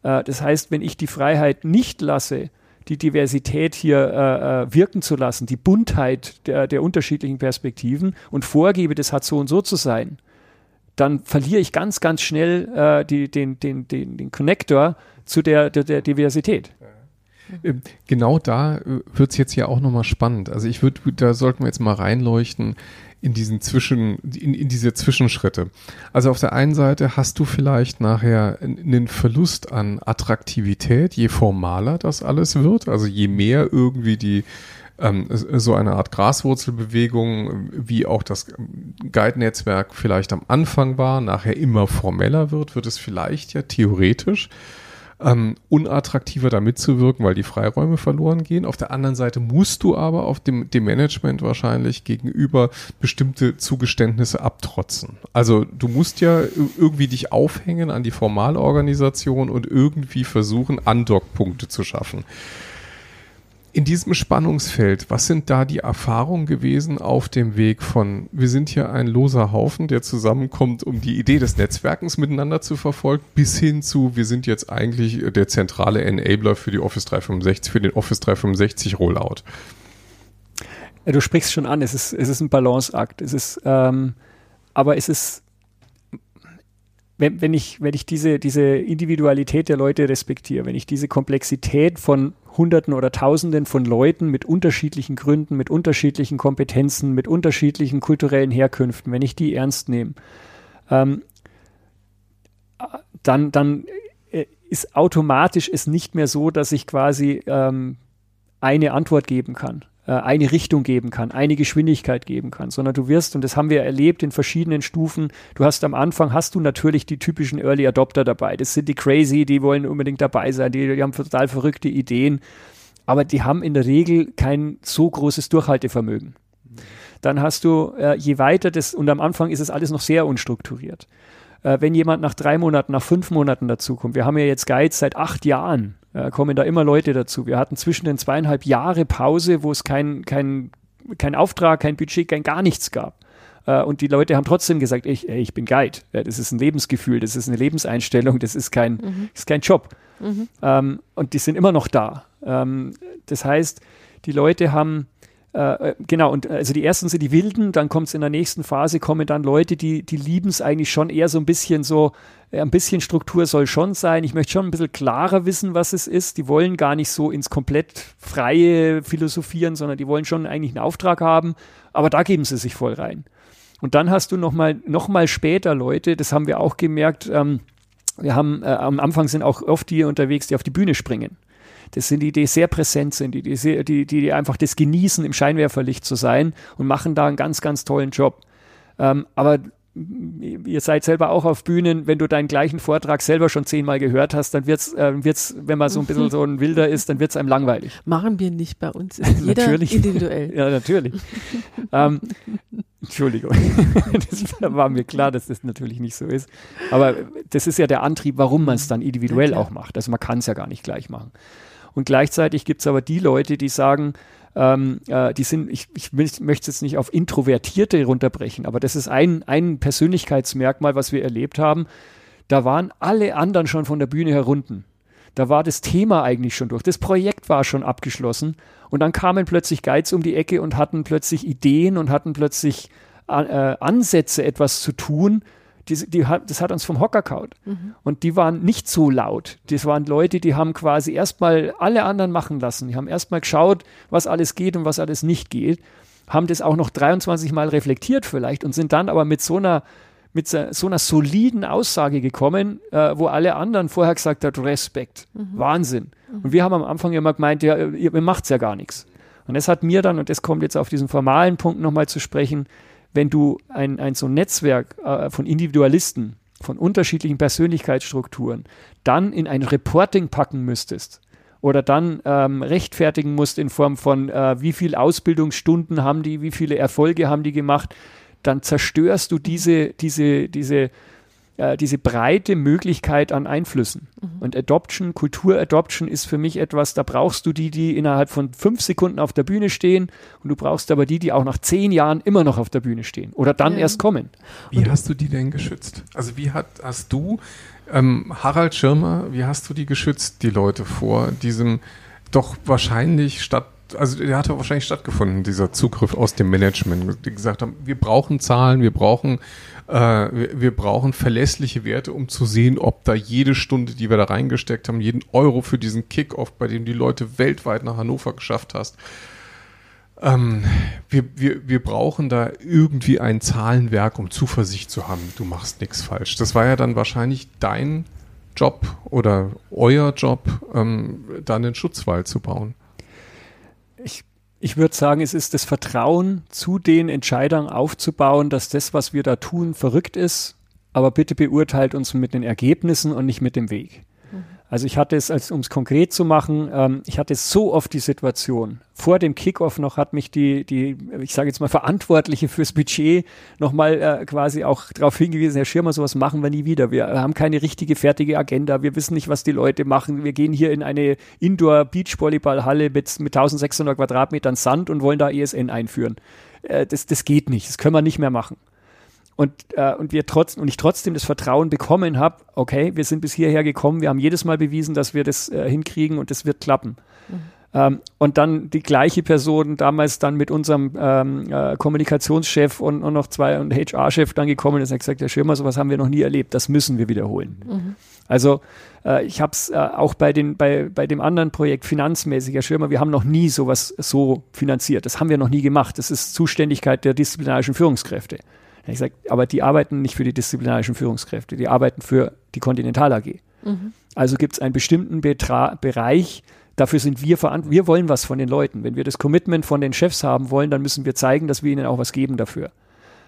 Äh, das heißt, wenn ich die Freiheit nicht lasse, die Diversität hier äh, äh, wirken zu lassen, die Buntheit der, der unterschiedlichen Perspektiven und vorgebe, das hat so und so zu sein, dann verliere ich ganz, ganz schnell äh, die, den, den, den, den Connector zu der, der, der Diversität. Ähm, genau da äh, wird es jetzt ja auch nochmal spannend. Also ich würde, da sollten wir jetzt mal reinleuchten in diesen Zwischen, in, in diese Zwischenschritte. Also auf der einen Seite hast du vielleicht nachher einen Verlust an Attraktivität, je formaler das alles wird, also je mehr irgendwie die ähm, so eine Art Graswurzelbewegung, wie auch das Guide-Netzwerk vielleicht am Anfang war, nachher immer formeller wird, wird es vielleicht ja theoretisch ähm, unattraktiver da mitzuwirken, weil die Freiräume verloren gehen. Auf der anderen Seite musst du aber auf dem, dem Management wahrscheinlich gegenüber bestimmte Zugeständnisse abtrotzen. Also du musst ja irgendwie dich aufhängen an die Formalorganisation und irgendwie versuchen, Andockpunkte zu schaffen. In diesem Spannungsfeld, was sind da die Erfahrungen gewesen auf dem Weg von, wir sind hier ein loser Haufen, der zusammenkommt, um die Idee des Netzwerkens miteinander zu verfolgen, bis hin zu, wir sind jetzt eigentlich der zentrale Enabler für die Office 365, für den Office 365 Rollout. Du sprichst schon an, es ist, es ist ein Balanceakt. Es ist, ähm, aber es ist wenn, wenn, ich, wenn ich diese, diese Individualität der Leute respektiere, wenn ich diese Komplexität von Hunderten oder Tausenden von Leuten mit unterschiedlichen Gründen, mit unterschiedlichen Kompetenzen, mit unterschiedlichen kulturellen Herkünften, wenn ich die ernst nehme, ähm, dann, dann äh, ist automatisch es nicht mehr so, dass ich quasi ähm, eine Antwort geben kann. Äh, eine Richtung geben kann, eine Geschwindigkeit geben kann, sondern du wirst, und das haben wir erlebt in verschiedenen Stufen, du hast am Anfang, hast du natürlich die typischen Early Adopter dabei. Das sind die crazy, die wollen unbedingt dabei sein, die, die haben total verrückte Ideen, aber die haben in der Regel kein so großes Durchhaltevermögen. Dann hast du, äh, je weiter das, und am Anfang ist es alles noch sehr unstrukturiert. Äh, wenn jemand nach drei Monaten, nach fünf Monaten dazukommt, wir haben ja jetzt Guides seit acht Jahren, äh, kommen da immer Leute dazu. Wir hatten zwischen den zweieinhalb Jahre Pause, wo es kein, kein, kein Auftrag, kein Budget, kein gar nichts gab. Äh, und die Leute haben trotzdem gesagt, ich, ey, ich bin Guide. Ja, das ist ein Lebensgefühl, das ist eine Lebenseinstellung, das ist kein, mhm. ist kein Job. Mhm. Ähm, und die sind immer noch da. Ähm, das heißt, die Leute haben äh, äh, genau, und also die ersten sind die Wilden, dann kommt es in der nächsten Phase, kommen dann Leute, die, die lieben es eigentlich schon eher so ein bisschen so, äh, ein bisschen Struktur soll schon sein. Ich möchte schon ein bisschen klarer wissen, was es ist. Die wollen gar nicht so ins komplett freie Philosophieren, sondern die wollen schon eigentlich einen Auftrag haben, aber da geben sie sich voll rein. Und dann hast du nochmal noch mal später Leute, das haben wir auch gemerkt, ähm, wir haben äh, am Anfang sind auch oft die unterwegs, die auf die Bühne springen. Das sind die, die sehr präsent sind, die, die, die, die einfach das genießen, im Scheinwerferlicht zu sein und machen da einen ganz, ganz tollen Job. Ähm, aber ihr seid selber auch auf Bühnen, wenn du deinen gleichen Vortrag selber schon zehnmal gehört hast, dann wird's, äh, wird's, wenn man so ein bisschen so ein Wilder ist, dann wird's einem langweilig. Machen wir nicht bei uns. Ist jeder natürlich. individuell. ja, natürlich. ähm, Entschuldigung. das war mir klar, dass das natürlich nicht so ist. Aber das ist ja der Antrieb, warum man es dann individuell ja, auch macht. Also man kann es ja gar nicht gleich machen. Und gleichzeitig gibt es aber die Leute, die sagen, ähm, äh, die sind, ich, ich möchte es jetzt nicht auf Introvertierte runterbrechen, aber das ist ein, ein Persönlichkeitsmerkmal, was wir erlebt haben. Da waren alle anderen schon von der Bühne herunten. Da war das Thema eigentlich schon durch. Das Projekt war schon abgeschlossen. Und dann kamen plötzlich Guides um die Ecke und hatten plötzlich Ideen und hatten plötzlich äh, Ansätze, etwas zu tun, die, die das hat uns vom Hocker kaut. Mhm. Und die waren nicht so laut. Das waren Leute, die haben quasi erstmal alle anderen machen lassen. Die haben erstmal geschaut, was alles geht und was alles nicht geht. Haben das auch noch 23 Mal reflektiert vielleicht und sind dann aber mit so einer mit so einer soliden Aussage gekommen, äh, wo alle anderen vorher gesagt haben, Respekt, mhm. Wahnsinn. Mhm. Und wir haben am Anfang immer gemeint, ja, ihr, ihr macht's ja gar nichts. Und das hat mir dann, und das kommt jetzt auf diesen formalen Punkt nochmal zu sprechen, wenn du ein, ein so ein Netzwerk äh, von Individualisten, von unterschiedlichen Persönlichkeitsstrukturen, dann in ein Reporting packen müsstest oder dann ähm, rechtfertigen musst in Form von, äh, wie viele Ausbildungsstunden haben die, wie viele Erfolge haben die gemacht, dann zerstörst du diese, diese, diese äh, diese breite Möglichkeit an Einflüssen. Mhm. Und Adoption, Kulturadoption ist für mich etwas, da brauchst du die, die innerhalb von fünf Sekunden auf der Bühne stehen und du brauchst aber die, die auch nach zehn Jahren immer noch auf der Bühne stehen oder dann ja. erst kommen. Wie und hast du die denn geschützt? Also wie hat, hast du, ähm, Harald Schirmer, wie hast du die geschützt, die Leute vor diesem doch wahrscheinlich statt also der hatte wahrscheinlich stattgefunden, dieser Zugriff aus dem Management, die gesagt haben, wir brauchen Zahlen, wir brauchen äh, wir, brauchen verlässliche Werte, um zu sehen, ob da jede Stunde, die wir da reingesteckt haben, jeden Euro für diesen Kickoff, bei dem die Leute weltweit nach Hannover geschafft hast, ähm, wir, wir, wir brauchen da irgendwie ein Zahlenwerk, um Zuversicht zu haben, du machst nichts falsch. Das war ja dann wahrscheinlich dein Job oder euer Job, ähm, da einen Schutzwall zu bauen. Ich würde sagen, es ist das Vertrauen zu den Entscheidern aufzubauen, dass das, was wir da tun, verrückt ist, aber bitte beurteilt uns mit den Ergebnissen und nicht mit dem Weg. Also ich hatte es, um es konkret zu machen, ähm, ich hatte so oft die Situation. Vor dem Kickoff noch hat mich die, die ich sage jetzt mal, Verantwortliche fürs Budget nochmal äh, quasi auch darauf hingewiesen, Herr Schirmer, sowas machen wir nie wieder. Wir haben keine richtige, fertige Agenda. Wir wissen nicht, was die Leute machen. Wir gehen hier in eine Indoor-Beachvolleyballhalle mit, mit 1600 Quadratmetern Sand und wollen da ESN einführen. Äh, das, das geht nicht. Das können wir nicht mehr machen und, äh, und wir trotz, und ich trotzdem das Vertrauen bekommen habe, okay, wir sind bis hierher gekommen, wir haben jedes Mal bewiesen, dass wir das äh, hinkriegen und das wird klappen. Mhm. Ähm, und dann die gleiche Person damals dann mit unserem ähm, äh, Kommunikationschef und, und noch zwei und HR-Chef dann gekommen ist und hat gesagt, Herr Schirmer, sowas haben wir noch nie erlebt, das müssen wir wiederholen. Mhm. Also äh, ich habe es äh, auch bei, den, bei, bei dem anderen Projekt finanzmäßig, Herr Schirmer, wir haben noch nie sowas so finanziert. Das haben wir noch nie gemacht. Das ist Zuständigkeit der disziplinarischen Führungskräfte. Ich gesagt, aber die arbeiten nicht für die disziplinarischen Führungskräfte, die arbeiten für die Continental AG. Mhm. Also gibt es einen bestimmten Betra Bereich, dafür sind wir verantwortlich. Wir wollen was von den Leuten. Wenn wir das Commitment von den Chefs haben wollen, dann müssen wir zeigen, dass wir ihnen auch was geben dafür.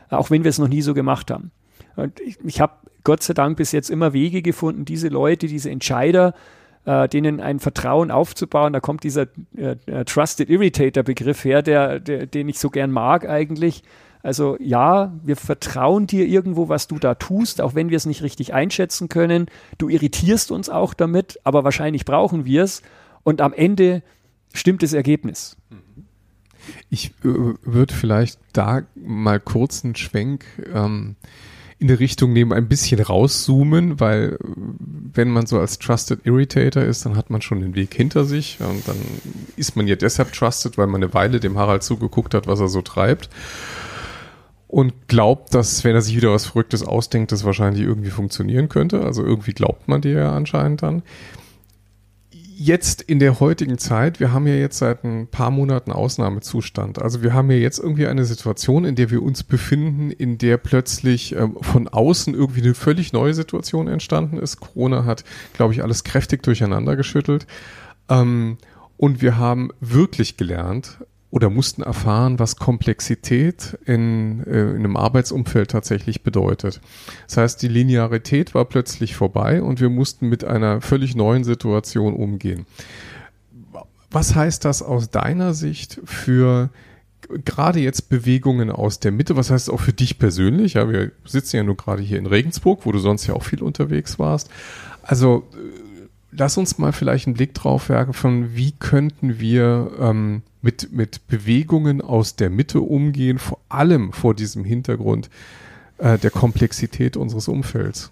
Auch wenn wir es noch nie so gemacht haben. Und ich, ich habe Gott sei Dank bis jetzt immer Wege gefunden, diese Leute, diese Entscheider, äh, denen ein Vertrauen aufzubauen. Da kommt dieser äh, äh Trusted Irritator Begriff her, der, der, den ich so gern mag eigentlich. Also ja, wir vertrauen dir irgendwo, was du da tust, auch wenn wir es nicht richtig einschätzen können. Du irritierst uns auch damit, aber wahrscheinlich brauchen wir es. Und am Ende stimmt das Ergebnis. Ich äh, würde vielleicht da mal kurz einen Schwenk ähm, in der Richtung nehmen, ein bisschen rauszoomen, weil wenn man so als Trusted Irritator ist, dann hat man schon den Weg hinter sich und dann ist man ja deshalb trusted, weil man eine Weile dem Harald zugeguckt hat, was er so treibt und glaubt, dass wenn er sich wieder was Verrücktes ausdenkt, das wahrscheinlich irgendwie funktionieren könnte. Also irgendwie glaubt man dir ja anscheinend dann. Jetzt in der heutigen Zeit, wir haben ja jetzt seit ein paar Monaten Ausnahmezustand. Also wir haben ja jetzt irgendwie eine Situation, in der wir uns befinden, in der plötzlich ähm, von außen irgendwie eine völlig neue Situation entstanden ist. Corona hat, glaube ich, alles kräftig durcheinander geschüttelt. Ähm, und wir haben wirklich gelernt, oder mussten erfahren, was Komplexität in, äh, in einem Arbeitsumfeld tatsächlich bedeutet. Das heißt, die Linearität war plötzlich vorbei und wir mussten mit einer völlig neuen Situation umgehen. Was heißt das aus deiner Sicht für gerade jetzt Bewegungen aus der Mitte? Was heißt es auch für dich persönlich? Ja, wir sitzen ja nur gerade hier in Regensburg, wo du sonst ja auch viel unterwegs warst. Also lass uns mal vielleicht einen Blick drauf werfen, wie könnten wir ähm, mit, mit Bewegungen aus der Mitte umgehen, vor allem vor diesem Hintergrund äh, der Komplexität unseres Umfelds.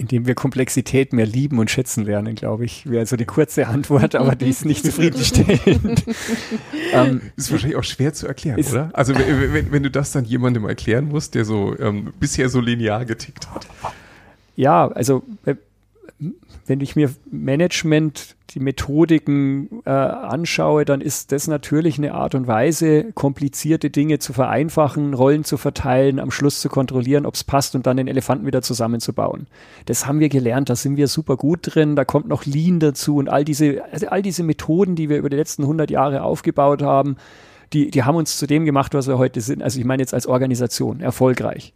Indem wir Komplexität mehr lieben und schätzen lernen, glaube ich, wäre also die kurze Antwort, aber die ist nicht zufriedenstellend. ähm, ist wahrscheinlich auch schwer zu erklären, oder? Also wenn, wenn, du das dann jemandem erklären musst, der so ähm, bisher so linear getickt hat ja, also äh, wenn ich mir Management, die Methodiken äh, anschaue, dann ist das natürlich eine Art und Weise, komplizierte Dinge zu vereinfachen, Rollen zu verteilen, am Schluss zu kontrollieren, ob es passt und dann den Elefanten wieder zusammenzubauen. Das haben wir gelernt, da sind wir super gut drin, da kommt noch Lean dazu und all diese, also all diese Methoden, die wir über die letzten 100 Jahre aufgebaut haben, die, die haben uns zu dem gemacht, was wir heute sind. Also ich meine jetzt als Organisation, erfolgreich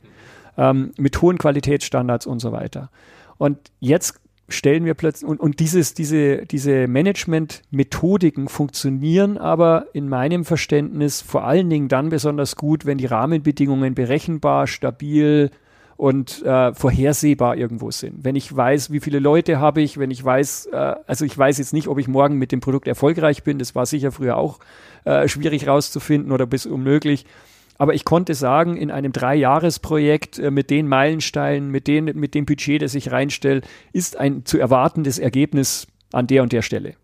ähm, mit hohen Qualitätsstandards und so weiter. Und jetzt stellen wir plötzlich, und, und dieses, diese, diese Management-Methodiken funktionieren aber in meinem Verständnis vor allen Dingen dann besonders gut, wenn die Rahmenbedingungen berechenbar, stabil und äh, vorhersehbar irgendwo sind. Wenn ich weiß, wie viele Leute habe ich, wenn ich weiß, äh, also ich weiß jetzt nicht, ob ich morgen mit dem Produkt erfolgreich bin, das war sicher früher auch äh, schwierig rauszufinden oder bis unmöglich. Aber ich konnte sagen, in einem Dreijahresprojekt äh, mit den Meilensteinen, mit, den, mit dem Budget, das ich reinstelle, ist ein zu erwartendes Ergebnis an der und der Stelle.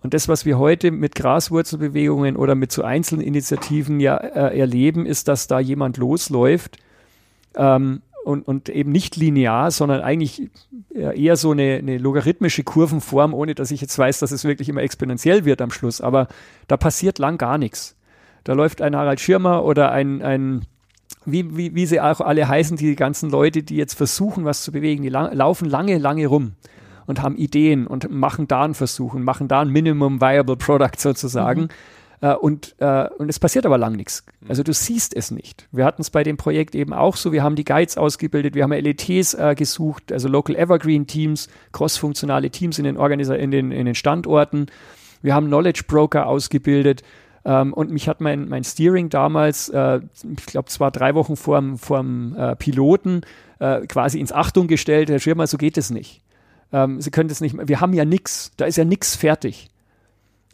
Und das, was wir heute mit Graswurzelbewegungen oder mit so einzelnen Initiativen ja äh, erleben, ist, dass da jemand losläuft ähm, und, und eben nicht linear, sondern eigentlich eher so eine, eine logarithmische Kurvenform, ohne dass ich jetzt weiß, dass es wirklich immer exponentiell wird am Schluss. Aber da passiert lang gar nichts. Da läuft ein Harald Schirmer oder ein, ein wie, wie, wie sie auch alle heißen, die ganzen Leute, die jetzt versuchen, was zu bewegen, die lang, laufen lange, lange rum und haben Ideen und machen da einen Versuch und machen da ein Minimum Viable Product sozusagen. Mhm. Äh, und, äh, und es passiert aber lang nichts. Also du siehst es nicht. Wir hatten es bei dem Projekt eben auch so, wir haben die Guides ausgebildet, wir haben LETs äh, gesucht, also Local Evergreen Teams, crossfunktionale Teams in den, Organisa in den, in den Standorten. Wir haben Knowledge Broker ausgebildet. Ähm, und mich hat mein, mein Steering damals, äh, ich glaube, es war drei Wochen vor dem äh, Piloten, äh, quasi ins Achtung gestellt. Herr Schirmer, so geht es nicht. Ähm, Sie können das nicht, wir haben ja nichts, da ist ja nichts fertig.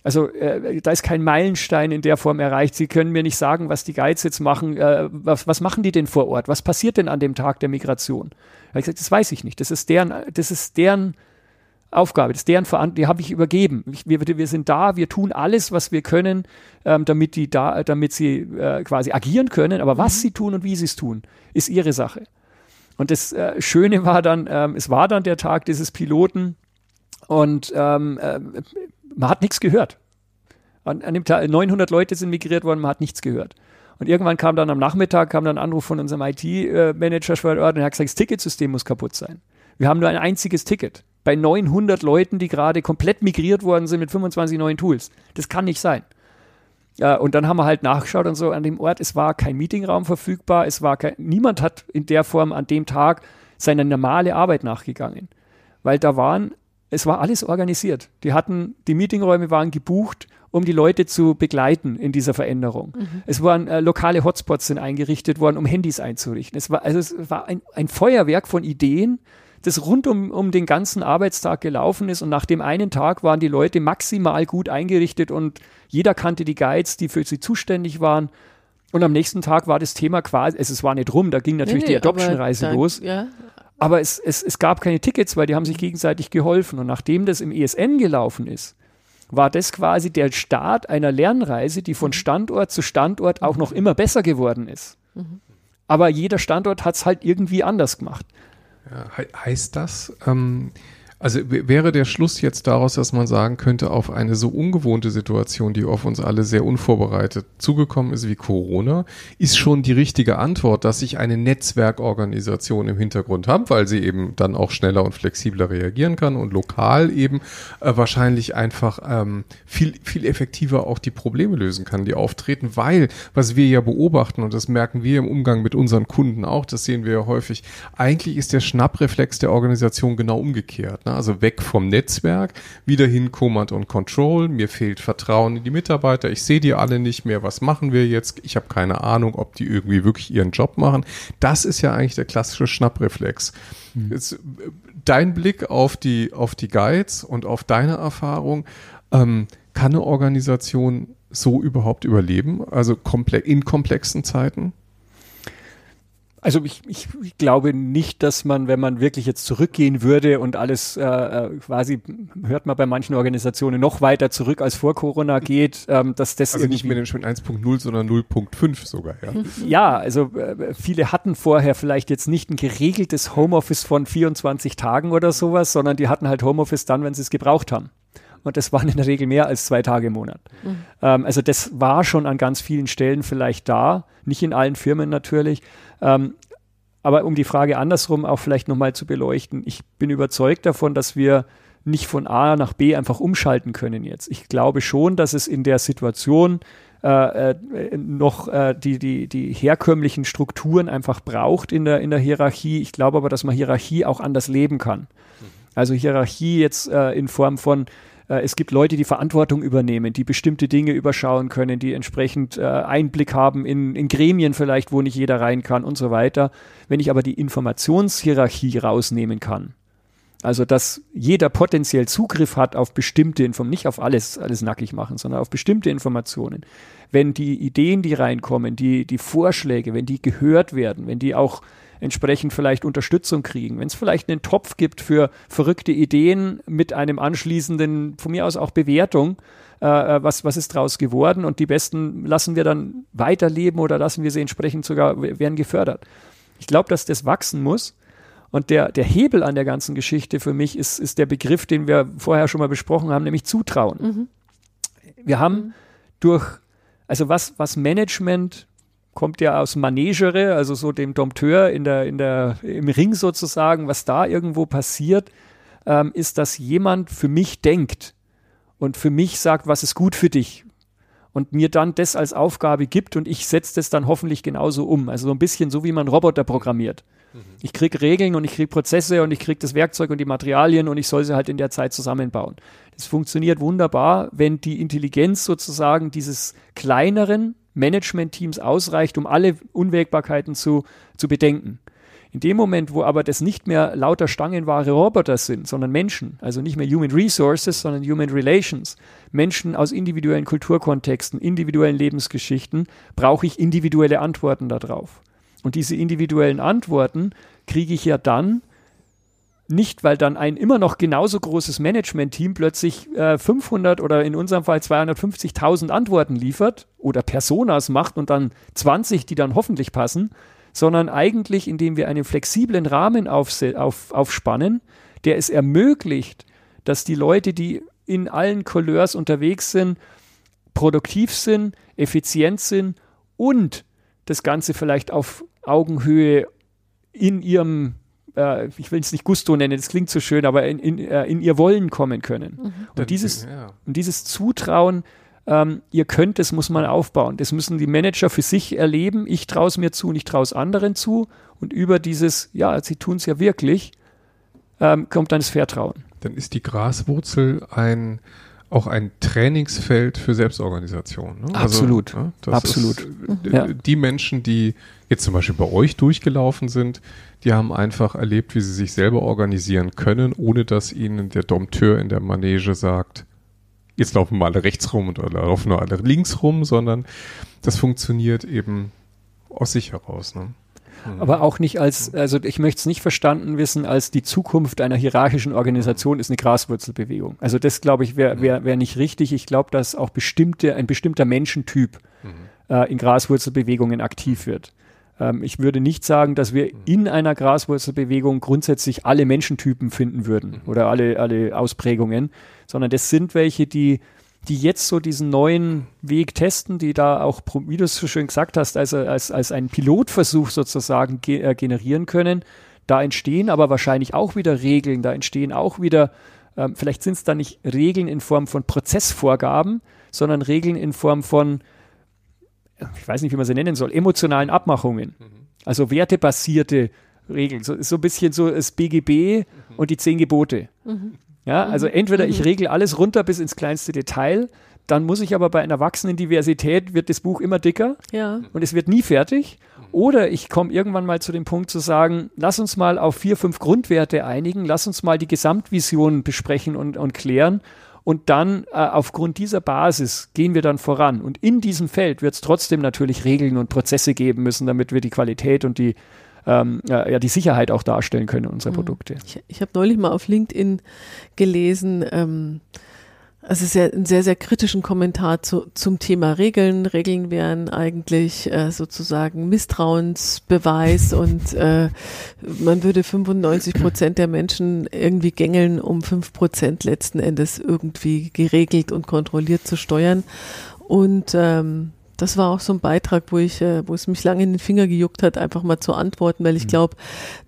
Also äh, da ist kein Meilenstein in der Form erreicht. Sie können mir nicht sagen, was die Guides jetzt machen. Äh, was, was machen die denn vor Ort? Was passiert denn an dem Tag der Migration? Ich gesagt, das weiß ich nicht. Das ist deren, das ist deren Aufgabe, das ist deren Verantwortung, die habe ich übergeben. Ich, wir, wir sind da, wir tun alles, was wir können, ähm, damit, die da, damit sie äh, quasi agieren können. Aber was mhm. sie tun und wie sie es tun, ist ihre Sache. Und das äh, Schöne war dann, ähm, es war dann der Tag dieses Piloten und ähm, äh, man hat nichts gehört. An, an, dem Tag 900 Leute sind migriert worden, man hat nichts gehört. Und irgendwann kam dann am Nachmittag kam dann ein Anruf von unserem IT-Manager vor Ort und er hat gesagt, das Ticketsystem muss kaputt sein. Wir haben nur ein einziges Ticket bei 900 Leuten, die gerade komplett migriert worden sind mit 25 neuen Tools. Das kann nicht sein. Ja, und dann haben wir halt nachgeschaut und so an dem Ort, es war kein Meetingraum verfügbar, es war kein, niemand hat in der Form an dem Tag seine normale Arbeit nachgegangen. Weil da waren, es war alles organisiert. Die hatten, die Meetingräume waren gebucht, um die Leute zu begleiten in dieser Veränderung. Mhm. Es waren äh, lokale Hotspots sind eingerichtet worden, um Handys einzurichten. Es war, also es war ein, ein Feuerwerk von Ideen, das rund um, um den ganzen Arbeitstag gelaufen ist. Und nach dem einen Tag waren die Leute maximal gut eingerichtet und jeder kannte die Guides, die für sie zuständig waren. Und am nächsten Tag war das Thema quasi, also es war nicht rum, da ging natürlich nee, nee, die Adoption-Reise los. Ja. Aber es, es, es gab keine Tickets, weil die haben sich gegenseitig geholfen. Und nachdem das im ESN gelaufen ist, war das quasi der Start einer Lernreise, die von mhm. Standort zu Standort auch noch immer besser geworden ist. Mhm. Aber jeder Standort hat es halt irgendwie anders gemacht. Heißt das, ähm, also wäre der Schluss jetzt daraus, dass man sagen könnte, auf eine so ungewohnte Situation, die auf uns alle sehr unvorbereitet zugekommen ist wie Corona, ist schon die richtige Antwort, dass ich eine Netzwerkorganisation im Hintergrund habe, weil sie eben dann auch schneller und flexibler reagieren kann und lokal eben äh, wahrscheinlich einfach ähm, viel, viel effektiver auch die Probleme lösen kann, die auftreten, weil, was wir ja beobachten, und das merken wir im Umgang mit unseren Kunden auch, das sehen wir ja häufig, eigentlich ist der Schnappreflex der Organisation genau umgekehrt. Ne? Also weg vom Netzwerk, wieder hin Command und Control. Mir fehlt Vertrauen in die Mitarbeiter. Ich sehe die alle nicht mehr. Was machen wir jetzt? Ich habe keine Ahnung, ob die irgendwie wirklich ihren Job machen. Das ist ja eigentlich der klassische Schnappreflex. Mhm. Jetzt, äh, dein Blick auf die, auf die Guides und auf deine Erfahrung. Ähm, kann eine Organisation so überhaupt überleben? Also in komplexen Zeiten? Also ich, ich, ich glaube nicht, dass man, wenn man wirklich jetzt zurückgehen würde und alles äh, äh quasi, hört man bei manchen Organisationen noch weiter zurück als vor Corona geht, ähm, dass das Also nicht Management 1.0, sondern 0.5 sogar, ja. Ja, also äh, viele hatten vorher vielleicht jetzt nicht ein geregeltes Homeoffice von 24 Tagen oder sowas, sondern die hatten halt Homeoffice dann, wenn sie es gebraucht haben und das waren in der Regel mehr als zwei Tage im Monat. Mhm. Ähm, also das war schon an ganz vielen Stellen vielleicht da, nicht in allen Firmen natürlich. Ähm, aber um die Frage andersrum auch vielleicht nochmal zu beleuchten, ich bin überzeugt davon, dass wir nicht von A nach B einfach umschalten können jetzt. Ich glaube schon, dass es in der Situation äh, äh, noch äh, die, die, die herkömmlichen Strukturen einfach braucht in der, in der Hierarchie. Ich glaube aber, dass man Hierarchie auch anders leben kann. Mhm. Also Hierarchie jetzt äh, in Form von es gibt Leute, die Verantwortung übernehmen, die bestimmte Dinge überschauen können, die entsprechend äh, Einblick haben in, in Gremien vielleicht, wo nicht jeder rein kann und so weiter. Wenn ich aber die Informationshierarchie rausnehmen kann, also, dass jeder potenziell Zugriff hat auf bestimmte Informationen, nicht auf alles, alles nackig machen, sondern auf bestimmte Informationen. Wenn die Ideen, die reinkommen, die, die Vorschläge, wenn die gehört werden, wenn die auch entsprechend vielleicht Unterstützung kriegen. Wenn es vielleicht einen Topf gibt für verrückte Ideen mit einem anschließenden, von mir aus auch Bewertung, äh, äh, was, was ist daraus geworden und die besten lassen wir dann weiterleben oder lassen wir sie entsprechend sogar, werden gefördert. Ich glaube, dass das wachsen muss. Und der, der Hebel an der ganzen Geschichte für mich ist, ist der Begriff, den wir vorher schon mal besprochen haben, nämlich Zutrauen. Mhm. Wir haben mhm. durch, also was, was Management kommt ja aus Manegere, also so dem Dompteur in der, in der, im Ring sozusagen, was da irgendwo passiert, ähm, ist, dass jemand für mich denkt und für mich sagt, was ist gut für dich. und mir dann das als Aufgabe gibt und ich setze das dann hoffentlich genauso um. Also so ein bisschen so, wie man Roboter programmiert. Mhm. Ich kriege Regeln und ich kriege Prozesse und ich kriege das Werkzeug und die Materialien und ich soll sie halt in der Zeit zusammenbauen. Das funktioniert wunderbar, wenn die Intelligenz sozusagen dieses kleineren Management-Teams ausreicht, um alle Unwägbarkeiten zu, zu bedenken. In dem Moment, wo aber das nicht mehr lauter stangenwahre Roboter sind, sondern Menschen, also nicht mehr Human Resources, sondern Human Relations, Menschen aus individuellen Kulturkontexten, individuellen Lebensgeschichten, brauche ich individuelle Antworten darauf. Und diese individuellen Antworten kriege ich ja dann nicht, weil dann ein immer noch genauso großes Management-Team plötzlich äh, 500 oder in unserem Fall 250.000 Antworten liefert oder Personas macht und dann 20, die dann hoffentlich passen, sondern eigentlich, indem wir einen flexiblen Rahmen auf, auf, aufspannen, der es ermöglicht, dass die Leute, die in allen Couleurs unterwegs sind, produktiv sind, effizient sind und das Ganze vielleicht auf Augenhöhe in ihrem, äh, ich will es nicht Gusto nennen, das klingt so schön, aber in, in, äh, in ihr Wollen kommen können. Mhm. Und, dieses, ja. und dieses Zutrauen, ähm, ihr könnt, das muss man aufbauen. Das müssen die Manager für sich erleben. Ich traue es mir zu und ich traue es anderen zu. Und über dieses, ja, sie tun es ja wirklich, ähm, kommt dann das Vertrauen. Dann ist die Graswurzel ein auch ein Trainingsfeld für Selbstorganisation. Ne? Absolut. Also, ne, Absolut. Ist, ja. Die Menschen, die jetzt zum Beispiel bei euch durchgelaufen sind, die haben einfach erlebt, wie sie sich selber organisieren können, ohne dass ihnen der Dompteur in der Manege sagt, jetzt laufen wir alle rechts rum oder laufen nur alle links rum, sondern das funktioniert eben aus sich heraus. Ne? Mhm. Aber auch nicht als, also ich möchte es nicht verstanden wissen, als die Zukunft einer hierarchischen Organisation ist eine Graswurzelbewegung. Also das, glaube ich, wäre wär, wär nicht richtig. Ich glaube, dass auch bestimmte, ein bestimmter Menschentyp mhm. äh, in Graswurzelbewegungen aktiv wird. Ähm, ich würde nicht sagen, dass wir mhm. in einer Graswurzelbewegung grundsätzlich alle Menschentypen finden würden mhm. oder alle, alle Ausprägungen, sondern das sind welche, die die jetzt so diesen neuen Weg testen, die da auch, wie du es so schön gesagt hast, also als, als einen Pilotversuch sozusagen ge äh, generieren können. Da entstehen aber wahrscheinlich auch wieder Regeln, da entstehen auch wieder, ähm, vielleicht sind es da nicht Regeln in Form von Prozessvorgaben, sondern Regeln in Form von, ich weiß nicht, wie man sie nennen soll, emotionalen Abmachungen. Mhm. Also wertebasierte Regeln. So, so ein bisschen so das BGB mhm. und die zehn Gebote. Mhm. Ja, also mhm. entweder ich mhm. regel alles runter bis ins kleinste Detail, dann muss ich aber bei einer wachsenden Diversität wird das Buch immer dicker ja. und es wird nie fertig. Oder ich komme irgendwann mal zu dem Punkt zu sagen, lass uns mal auf vier, fünf Grundwerte einigen, lass uns mal die Gesamtvision besprechen und, und klären. Und dann äh, aufgrund dieser Basis gehen wir dann voran. Und in diesem Feld wird es trotzdem natürlich Regeln und Prozesse geben müssen, damit wir die Qualität und die ähm, ja, die Sicherheit auch darstellen können, unsere mhm. Produkte. Ich, ich habe neulich mal auf LinkedIn gelesen, ähm, also sehr, einen sehr, sehr kritischen Kommentar zu, zum Thema Regeln. Regeln wären eigentlich äh, sozusagen Misstrauensbeweis und äh, man würde 95 Prozent der Menschen irgendwie gängeln, um fünf Prozent letzten Endes irgendwie geregelt und kontrolliert zu steuern. Und ähm, das war auch so ein Beitrag, wo ich, äh, wo es mich lange in den Finger gejuckt hat, einfach mal zu antworten, weil ich mhm. glaube,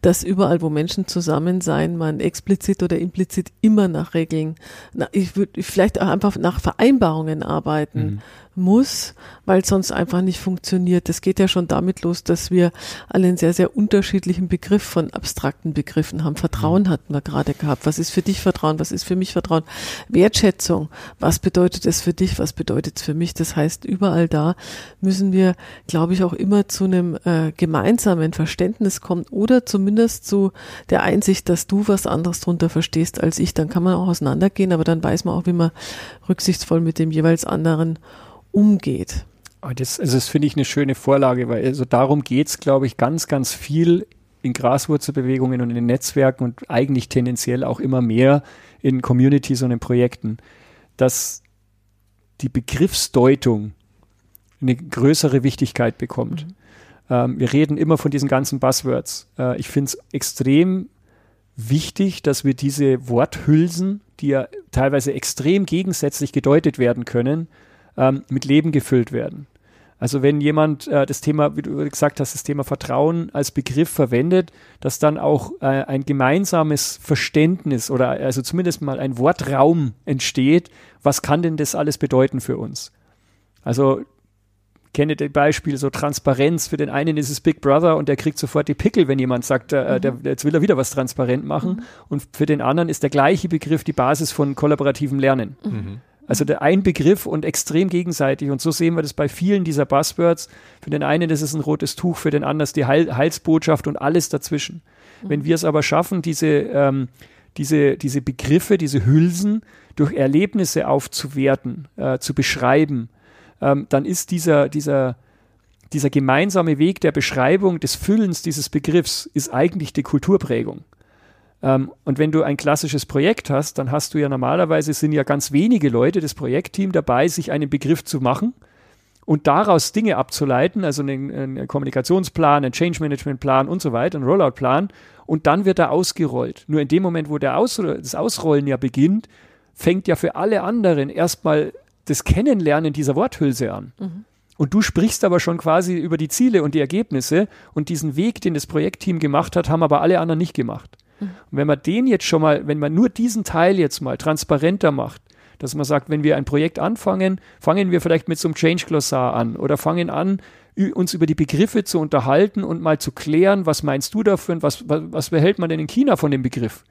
dass überall, wo Menschen zusammen sein, man explizit oder implizit immer nach Regeln, na, ich würde vielleicht auch einfach nach Vereinbarungen arbeiten. Mhm muss, weil sonst einfach nicht funktioniert. Das geht ja schon damit los, dass wir alle einen sehr, sehr unterschiedlichen Begriff von abstrakten Begriffen haben. Vertrauen mhm. hatten wir gerade gehabt. Was ist für dich Vertrauen? Was ist für mich Vertrauen? Wertschätzung. Was bedeutet es für dich? Was bedeutet es für mich? Das heißt, überall da müssen wir, glaube ich, auch immer zu einem äh, gemeinsamen Verständnis kommen oder zumindest zu der Einsicht, dass du was anderes drunter verstehst als ich. Dann kann man auch auseinandergehen, aber dann weiß man auch, wie man rücksichtsvoll mit dem jeweils anderen umgeht. Das, also das finde ich eine schöne Vorlage, weil also darum geht es, glaube ich, ganz, ganz viel in Graswurzelbewegungen und in Netzwerken und eigentlich tendenziell auch immer mehr in Communities und in Projekten, dass die Begriffsdeutung eine größere Wichtigkeit bekommt. Mhm. Ähm, wir reden immer von diesen ganzen Buzzwords. Äh, ich finde es extrem wichtig, dass wir diese Worthülsen, die ja teilweise extrem gegensätzlich gedeutet werden können, ähm, mit Leben gefüllt werden. Also wenn jemand äh, das Thema, wie du gesagt hast, das Thema Vertrauen als Begriff verwendet, dass dann auch äh, ein gemeinsames Verständnis oder also zumindest mal ein Wortraum entsteht, was kann denn das alles bedeuten für uns? Also kenne das Beispiel, so Transparenz. Für den einen ist es Big Brother und der kriegt sofort die Pickel, wenn jemand sagt, äh, mhm. der, jetzt will er wieder was transparent machen. Mhm. Und für den anderen ist der gleiche Begriff die Basis von kollaborativem Lernen. Mhm. Also der ein Begriff und extrem gegenseitig. Und so sehen wir das bei vielen dieser Buzzwords. Für den einen ist es ein rotes Tuch, für den anderen ist die Heil Heilsbotschaft und alles dazwischen. Mhm. Wenn wir es aber schaffen, diese, ähm, diese, diese Begriffe, diese Hülsen durch Erlebnisse aufzuwerten, äh, zu beschreiben, ähm, dann ist dieser, dieser, dieser gemeinsame Weg der Beschreibung des Füllens dieses Begriffs ist eigentlich die Kulturprägung. Ähm, und wenn du ein klassisches Projekt hast, dann hast du ja normalerweise sind ja ganz wenige Leute, das Projektteam dabei, sich einen Begriff zu machen und daraus Dinge abzuleiten, also einen, einen Kommunikationsplan, einen Change Management Plan und so weiter, einen Rollout Plan und dann wird er ausgerollt. Nur in dem Moment, wo der Aus das Ausrollen ja beginnt, fängt ja für alle anderen erstmal das Kennenlernen dieser Worthülse an. Mhm. Und du sprichst aber schon quasi über die Ziele und die Ergebnisse und diesen Weg, den das Projektteam gemacht hat, haben aber alle anderen nicht gemacht. Und wenn man den jetzt schon mal, wenn man nur diesen Teil jetzt mal transparenter macht, dass man sagt, wenn wir ein Projekt anfangen, fangen wir vielleicht mit so einem Change-Glossar an oder fangen an, uns über die Begriffe zu unterhalten und mal zu klären, was meinst du dafür und was, was, was behält man denn in China von dem Begriff?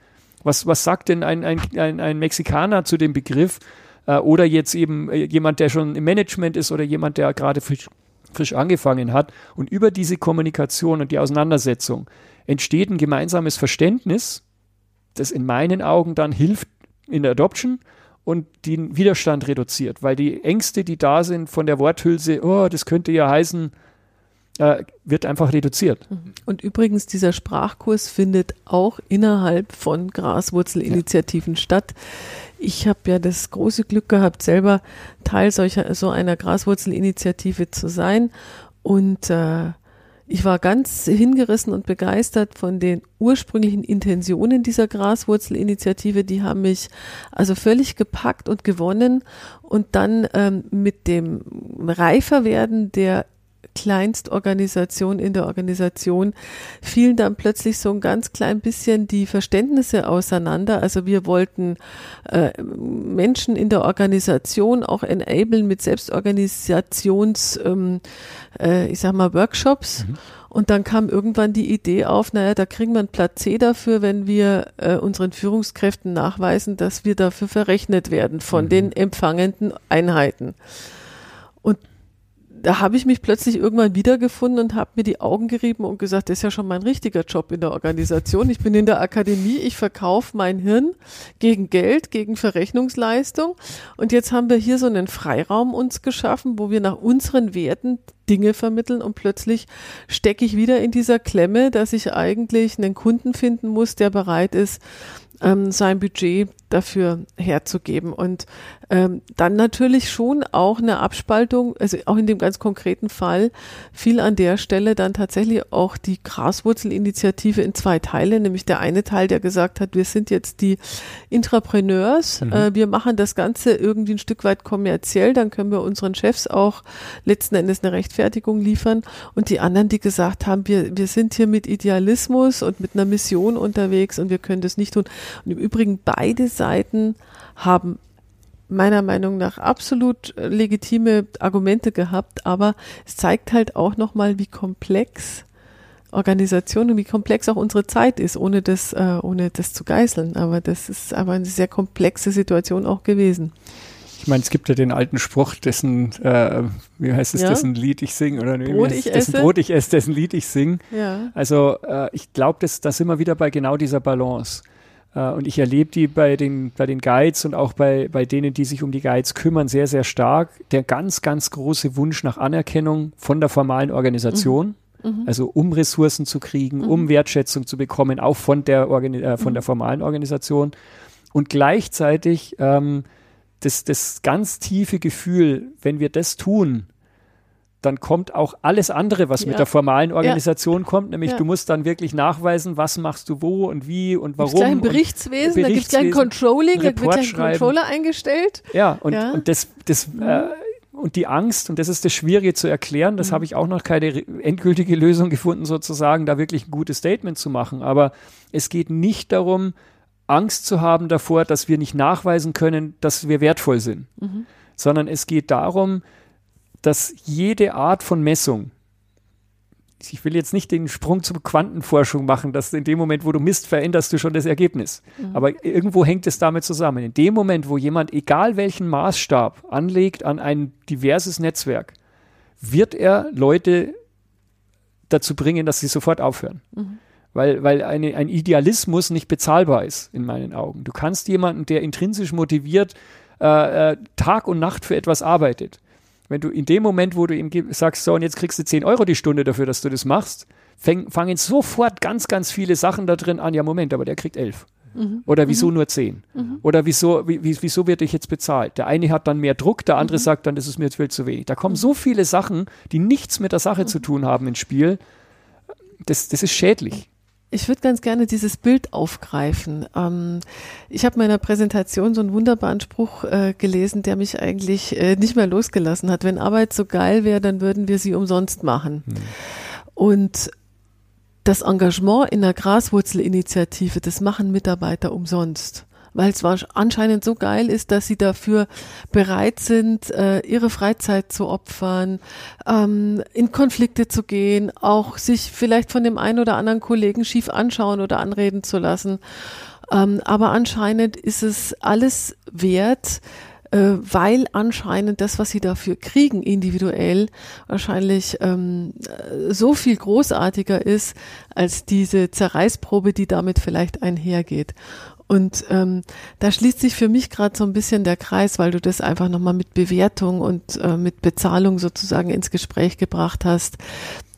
Was, was sagt denn ein, ein, ein, ein Mexikaner zu dem Begriff? Äh, oder jetzt eben äh, jemand, der schon im Management ist oder jemand, der gerade frisch, frisch angefangen hat. Und über diese Kommunikation und die Auseinandersetzung entsteht ein gemeinsames Verständnis, das in meinen Augen dann hilft in der Adoption und den Widerstand reduziert, weil die Ängste, die da sind von der Worthülse, oh, das könnte ja heißen, äh, wird einfach reduziert. Mhm. Und übrigens, dieser Sprachkurs findet auch innerhalb von Graswurzelinitiativen ja. statt. Ich habe ja das große Glück gehabt, selber Teil solcher so einer Graswurzelinitiative zu sein und äh, ich war ganz hingerissen und begeistert von den ursprünglichen Intentionen dieser Graswurzelinitiative. Die haben mich also völlig gepackt und gewonnen. Und dann ähm, mit dem Reiferwerden der Kleinstorganisation in der Organisation fielen dann plötzlich so ein ganz klein bisschen die Verständnisse auseinander. Also wir wollten äh, Menschen in der Organisation auch enablen mit Selbstorganisations, ähm, äh, ich sag mal, Workshops. Mhm. Und dann kam irgendwann die Idee auf, naja, da kriegen wir ein Platz C dafür, wenn wir äh, unseren Führungskräften nachweisen, dass wir dafür verrechnet werden von mhm. den empfangenden Einheiten. Und da habe ich mich plötzlich irgendwann wiedergefunden und habe mir die Augen gerieben und gesagt, das ist ja schon mein richtiger Job in der Organisation. Ich bin in der Akademie, ich verkaufe mein Hirn gegen Geld, gegen Verrechnungsleistung. Und jetzt haben wir hier so einen Freiraum uns geschaffen, wo wir nach unseren Werten Dinge vermitteln und plötzlich stecke ich wieder in dieser Klemme, dass ich eigentlich einen Kunden finden muss, der bereit ist, ähm, sein Budget dafür herzugeben. Und ähm, dann natürlich schon auch eine Abspaltung, also auch in dem ganz konkreten Fall fiel an der Stelle dann tatsächlich auch die Graswurzelinitiative in zwei Teile, nämlich der eine Teil, der gesagt hat, wir sind jetzt die Intrapreneurs, mhm. äh, wir machen das Ganze irgendwie ein Stück weit kommerziell, dann können wir unseren Chefs auch letzten Endes eine Rechtfertigung liefern und die anderen, die gesagt haben, wir, wir sind hier mit Idealismus und mit einer Mission unterwegs und wir können das nicht tun. Und im Übrigen beide Seiten haben meiner Meinung nach absolut äh, legitime Argumente gehabt, aber es zeigt halt auch nochmal, wie komplex Organisation und wie komplex auch unsere Zeit ist, ohne das, äh, ohne das zu geißeln. Aber das ist aber eine sehr komplexe Situation auch gewesen. Ich meine, es gibt ja den alten Spruch, dessen, äh, wie heißt es, ja. dessen Lied ich singe oder Brot ich dessen esse. Brot ich esse, dessen Lied ich singe. Ja. Also äh, ich glaube, da sind wir wieder bei genau dieser Balance. Uh, und ich erlebe die bei den, bei den Guides und auch bei, bei denen, die sich um die Guides kümmern, sehr, sehr stark. Der ganz, ganz große Wunsch nach Anerkennung von der formalen Organisation. Mhm. mhm. Also um Ressourcen zu kriegen, mhm. um Wertschätzung zu bekommen, auch von der, Organi äh, von mhm. der formalen Organisation. Und gleichzeitig ähm, das, das ganz tiefe Gefühl, wenn wir das tun, dann kommt auch alles andere, was ja. mit der formalen Organisation ja. kommt, nämlich ja. du musst dann wirklich nachweisen, was machst du wo und wie und warum. Gleich ein Berichtswesen, da gibt es gleich ein Controlling, da wird gleich ein Controller eingestellt. Ja, und, und das, das mhm. äh, und die Angst, und das ist das Schwierige zu erklären, das mhm. habe ich auch noch keine endgültige Lösung gefunden, sozusagen, da wirklich ein gutes Statement zu machen. Aber es geht nicht darum, Angst zu haben davor, dass wir nicht nachweisen können, dass wir wertvoll sind, mhm. sondern es geht darum, dass jede Art von Messung, ich will jetzt nicht den Sprung zur Quantenforschung machen, dass in dem Moment, wo du misst, veränderst du schon das Ergebnis. Mhm. Aber irgendwo hängt es damit zusammen. In dem Moment, wo jemand, egal welchen Maßstab, anlegt an ein diverses Netzwerk, wird er Leute dazu bringen, dass sie sofort aufhören. Mhm. Weil, weil eine, ein Idealismus nicht bezahlbar ist, in meinen Augen. Du kannst jemanden, der intrinsisch motiviert äh, äh, Tag und Nacht für etwas arbeitet, wenn du in dem Moment, wo du ihm sagst, so und jetzt kriegst du 10 Euro die Stunde dafür, dass du das machst, fäng, fangen sofort ganz, ganz viele Sachen da drin an. Ja, Moment, aber der kriegt 11. Mhm. Oder wieso mhm. nur 10? Mhm. Oder wieso, wie, wieso wird ich jetzt bezahlt? Der eine hat dann mehr Druck, der andere mhm. sagt dann, das ist mir jetzt viel zu wenig. Da kommen so viele Sachen, die nichts mit der Sache zu tun haben ins Spiel. Das, das ist schädlich. Ich würde ganz gerne dieses Bild aufgreifen. Ähm, ich habe in meiner Präsentation so einen wunderbaren Spruch äh, gelesen, der mich eigentlich äh, nicht mehr losgelassen hat. Wenn Arbeit so geil wäre, dann würden wir sie umsonst machen. Hm. Und das Engagement in der Graswurzelinitiative, das machen Mitarbeiter umsonst weil es anscheinend so geil ist, dass sie dafür bereit sind, äh, ihre Freizeit zu opfern, ähm, in Konflikte zu gehen, auch sich vielleicht von dem einen oder anderen Kollegen schief anschauen oder anreden zu lassen. Ähm, aber anscheinend ist es alles wert, äh, weil anscheinend das, was sie dafür kriegen, individuell wahrscheinlich ähm, so viel großartiger ist als diese Zerreißprobe, die damit vielleicht einhergeht. Und ähm, da schließt sich für mich gerade so ein bisschen der Kreis, weil du das einfach nochmal mit Bewertung und äh, mit Bezahlung sozusagen ins Gespräch gebracht hast,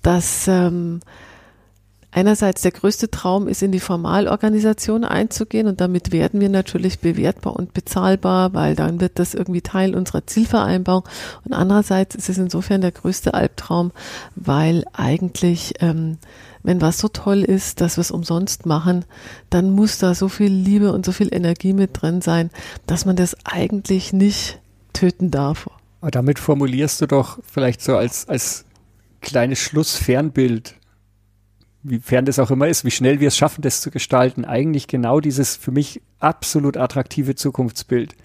dass ähm, einerseits der größte Traum ist, in die Formalorganisation einzugehen und damit werden wir natürlich bewertbar und bezahlbar, weil dann wird das irgendwie Teil unserer Zielvereinbarung. Und andererseits ist es insofern der größte Albtraum, weil eigentlich ähm, wenn was so toll ist, dass wir es umsonst machen, dann muss da so viel Liebe und so viel Energie mit drin sein, dass man das eigentlich nicht töten darf. Aber damit formulierst du doch vielleicht so als, als kleines Schlussfernbild, wie fern das auch immer ist, wie schnell wir es schaffen, das zu gestalten, eigentlich genau dieses für mich absolut attraktive Zukunftsbild.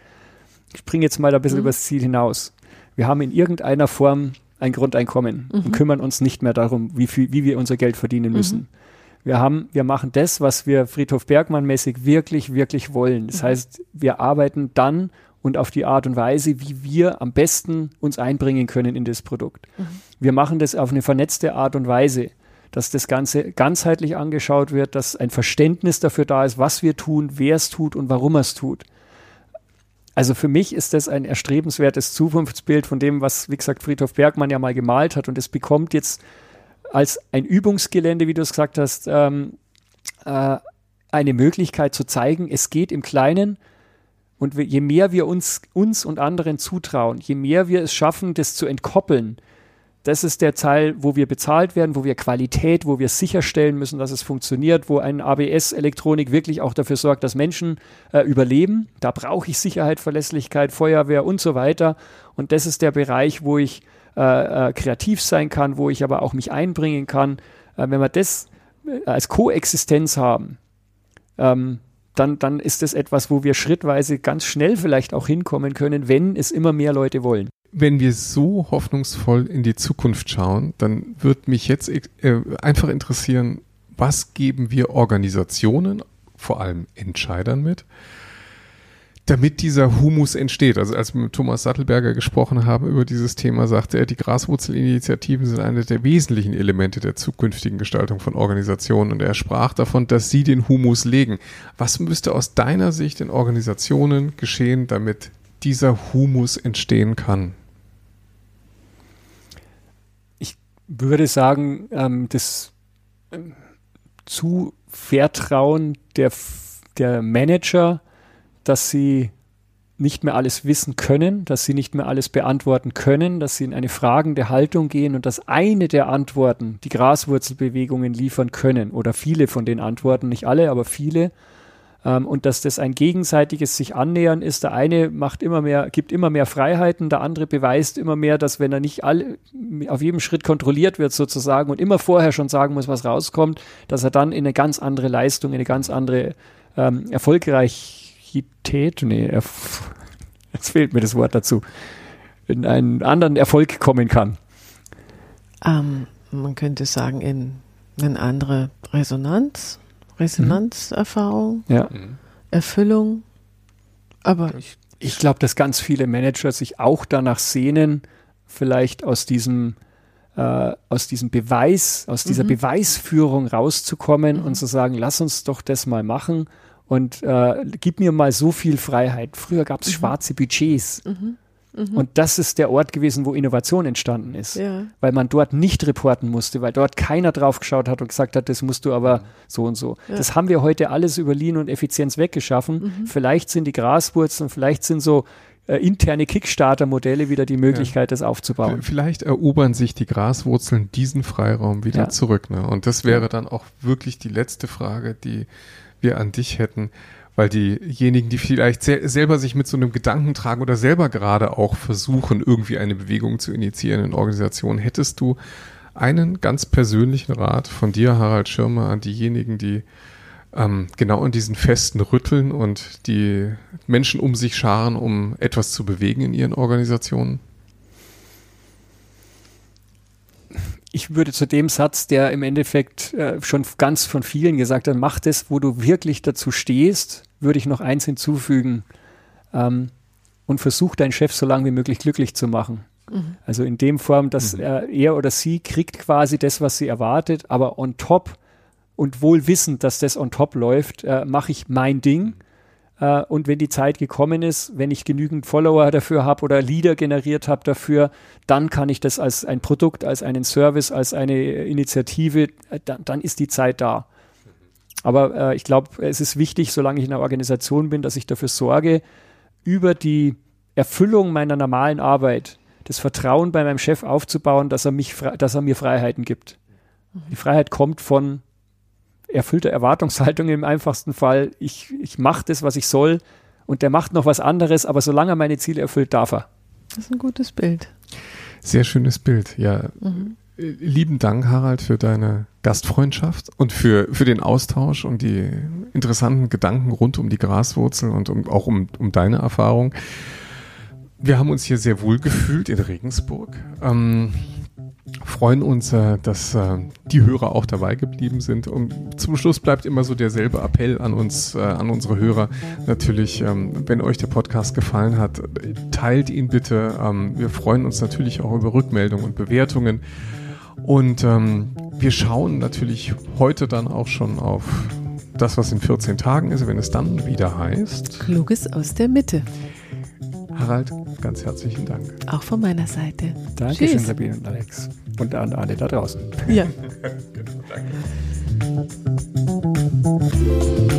Ich springe jetzt mal ein bisschen mhm. übers Ziel hinaus. Wir haben in irgendeiner Form ein Grundeinkommen mhm. und kümmern uns nicht mehr darum, wie, viel, wie wir unser Geld verdienen müssen. Mhm. Wir haben, wir machen das, was wir Friedhof Bergmann mäßig wirklich, wirklich wollen. Das mhm. heißt, wir arbeiten dann und auf die Art und Weise, wie wir am besten uns einbringen können in das Produkt. Mhm. Wir machen das auf eine vernetzte Art und Weise, dass das Ganze ganzheitlich angeschaut wird, dass ein Verständnis dafür da ist, was wir tun, wer es tut und warum er es tut. Also für mich ist das ein erstrebenswertes Zukunftsbild von dem, was, wie gesagt, Friedhof Bergmann ja mal gemalt hat. Und es bekommt jetzt als ein Übungsgelände, wie du es gesagt hast, ähm, äh, eine Möglichkeit zu zeigen, es geht im Kleinen. Und je mehr wir uns, uns und anderen zutrauen, je mehr wir es schaffen, das zu entkoppeln, das ist der Teil, wo wir bezahlt werden, wo wir Qualität, wo wir sicherstellen müssen, dass es funktioniert, wo ein ABS-Elektronik wirklich auch dafür sorgt, dass Menschen äh, überleben. Da brauche ich Sicherheit, Verlässlichkeit, Feuerwehr und so weiter. Und das ist der Bereich, wo ich äh, äh, kreativ sein kann, wo ich aber auch mich einbringen kann. Äh, wenn wir das äh, als Koexistenz haben, ähm, dann, dann ist das etwas, wo wir schrittweise ganz schnell vielleicht auch hinkommen können, wenn es immer mehr Leute wollen wenn wir so hoffnungsvoll in die Zukunft schauen, dann wird mich jetzt äh, einfach interessieren, was geben wir Organisationen, vor allem Entscheidern mit, damit dieser Humus entsteht. Also als wir mit Thomas Sattelberger gesprochen haben über dieses Thema, sagte er, die Graswurzelinitiativen sind eines der wesentlichen Elemente der zukünftigen Gestaltung von Organisationen. Und er sprach davon, dass sie den Humus legen. Was müsste aus deiner Sicht in Organisationen geschehen, damit dieser Humus entstehen kann? würde sagen, ähm, das ähm, Zuvertrauen der, der Manager, dass sie nicht mehr alles wissen können, dass sie nicht mehr alles beantworten können, dass sie in eine fragende Haltung gehen und dass eine der Antworten die Graswurzelbewegungen liefern können oder viele von den Antworten, nicht alle, aber viele, ähm, und dass das ein gegenseitiges sich annähern ist. Der eine macht immer mehr, gibt immer mehr Freiheiten, der andere beweist immer mehr, dass wenn er nicht alle, auf jedem Schritt kontrolliert wird sozusagen und immer vorher schon sagen muss, was rauskommt, dass er dann in eine ganz andere Leistung, in eine ganz andere ähm, Erfolgreichität, nee, erf jetzt fehlt mir das Wort dazu, in einen anderen Erfolg kommen kann? Ähm, man könnte sagen, in eine andere Resonanz, Resonanzerfahrung, Ja. Erfüllung. Aber ich, Ich glaube, dass ganz viele Manager sich auch danach sehnen, vielleicht aus diesem, äh, aus diesem Beweis, aus dieser Mhm. Beweisführung rauszukommen Mhm. und zu sagen, lass uns doch das mal machen und äh, gib mir mal so viel Freiheit. Früher gab es Mhm. schwarze Budgets mhm, mhm. und das ist der Ort gewesen, wo Innovation entstanden ist. ja, Weil man dort nicht reporten musste, weil dort keiner drauf geschaut hat und gesagt hat, das musst du aber so und so. Ja. Das haben wir heute alles über Lean und Effizienz weggeschaffen. Mhm. Vielleicht sind die Graswurzeln, vielleicht sind so äh, interne Kickstarter-Modelle wieder die Möglichkeit, das aufzubauen. Vielleicht erobern sich die Graswurzeln diesen Freiraum wieder Ja. zurück. Ne? Und das wäre dann auch wirklich die letzte Frage, die wir an dich hätten. Weil diejenigen, die vielleicht sel selber sich mit so einem Gedanken tragen oder selber gerade auch versuchen, irgendwie eine Bewegung zu initiieren in Organisationen, hättest du einen ganz persönlichen Rat von dir, Harald Schirmer, an diejenigen, die ähm, genau an diesen Festen rütteln und die Menschen um sich scharen, um etwas zu bewegen in ihren Organisationen? Ich würde zu dem Satz, der im Endeffekt äh, schon ganz von vielen gesagt hat, mach das, wo du wirklich dazu stehst, würde ich noch eins hinzufügen ähm, und versuch deinen Chef so lange wie möglich glücklich zu machen. Mhm. Also in dem Form, dass Mhm. äh, er oder sie kriegt quasi das, was sie erwartet, aber on top und wohl wissend, dass das on top läuft, äh, mache ich mein Ding. Äh, und wenn die Zeit gekommen ist, wenn ich genügend Follower dafür habe oder Leader generiert habe dafür, dann kann ich das als ein Produkt, als einen Service, als eine Initiative, äh, dann, dann ist die Zeit da. Aber äh, ich glaube, es ist wichtig, solange ich in einer Organisation bin, dass ich dafür sorge, über die Erfüllung meiner normalen Arbeit das Vertrauen bei meinem Chef aufzubauen, dass er, mich, dass er mir Freiheiten gibt. Die Freiheit kommt von erfüllter Erwartungshaltung im einfachsten Fall. Ich, ich mache das, was ich soll und der macht noch was anderes, aber solange er meine Ziele erfüllt, darf er. das ist ein gutes Bild. Sehr schönes Bild, ja. Mhm. Lieben Dank, Harald, für deine Gastfreundschaft und für, für den Austausch und die interessanten Gedanken rund um die Graswurzel und um, auch um, um deine Erfahrung. Wir haben uns hier sehr wohl gefühlt in Regensburg. Ähm, freuen uns, äh, dass äh, die Hörer auch dabei geblieben sind. Und zum Schluss bleibt immer so derselbe Appell an uns, äh, an unsere Hörer. Natürlich, ähm, wenn euch der Podcast gefallen hat, teilt ihn bitte. Ähm, wir freuen uns natürlich auch über Rückmeldungen und Bewertungen. Und ähm, wir schauen natürlich heute dann auch schon auf das, was in 14 Tagen ist, wenn es dann wieder heißt. Kluges aus der Mitte. Harald, ganz herzlichen Dank. Auch von meiner Seite. Dankeschön, Tschüss. Sabine und Alex. Und an alle da draußen. Ja. Danke.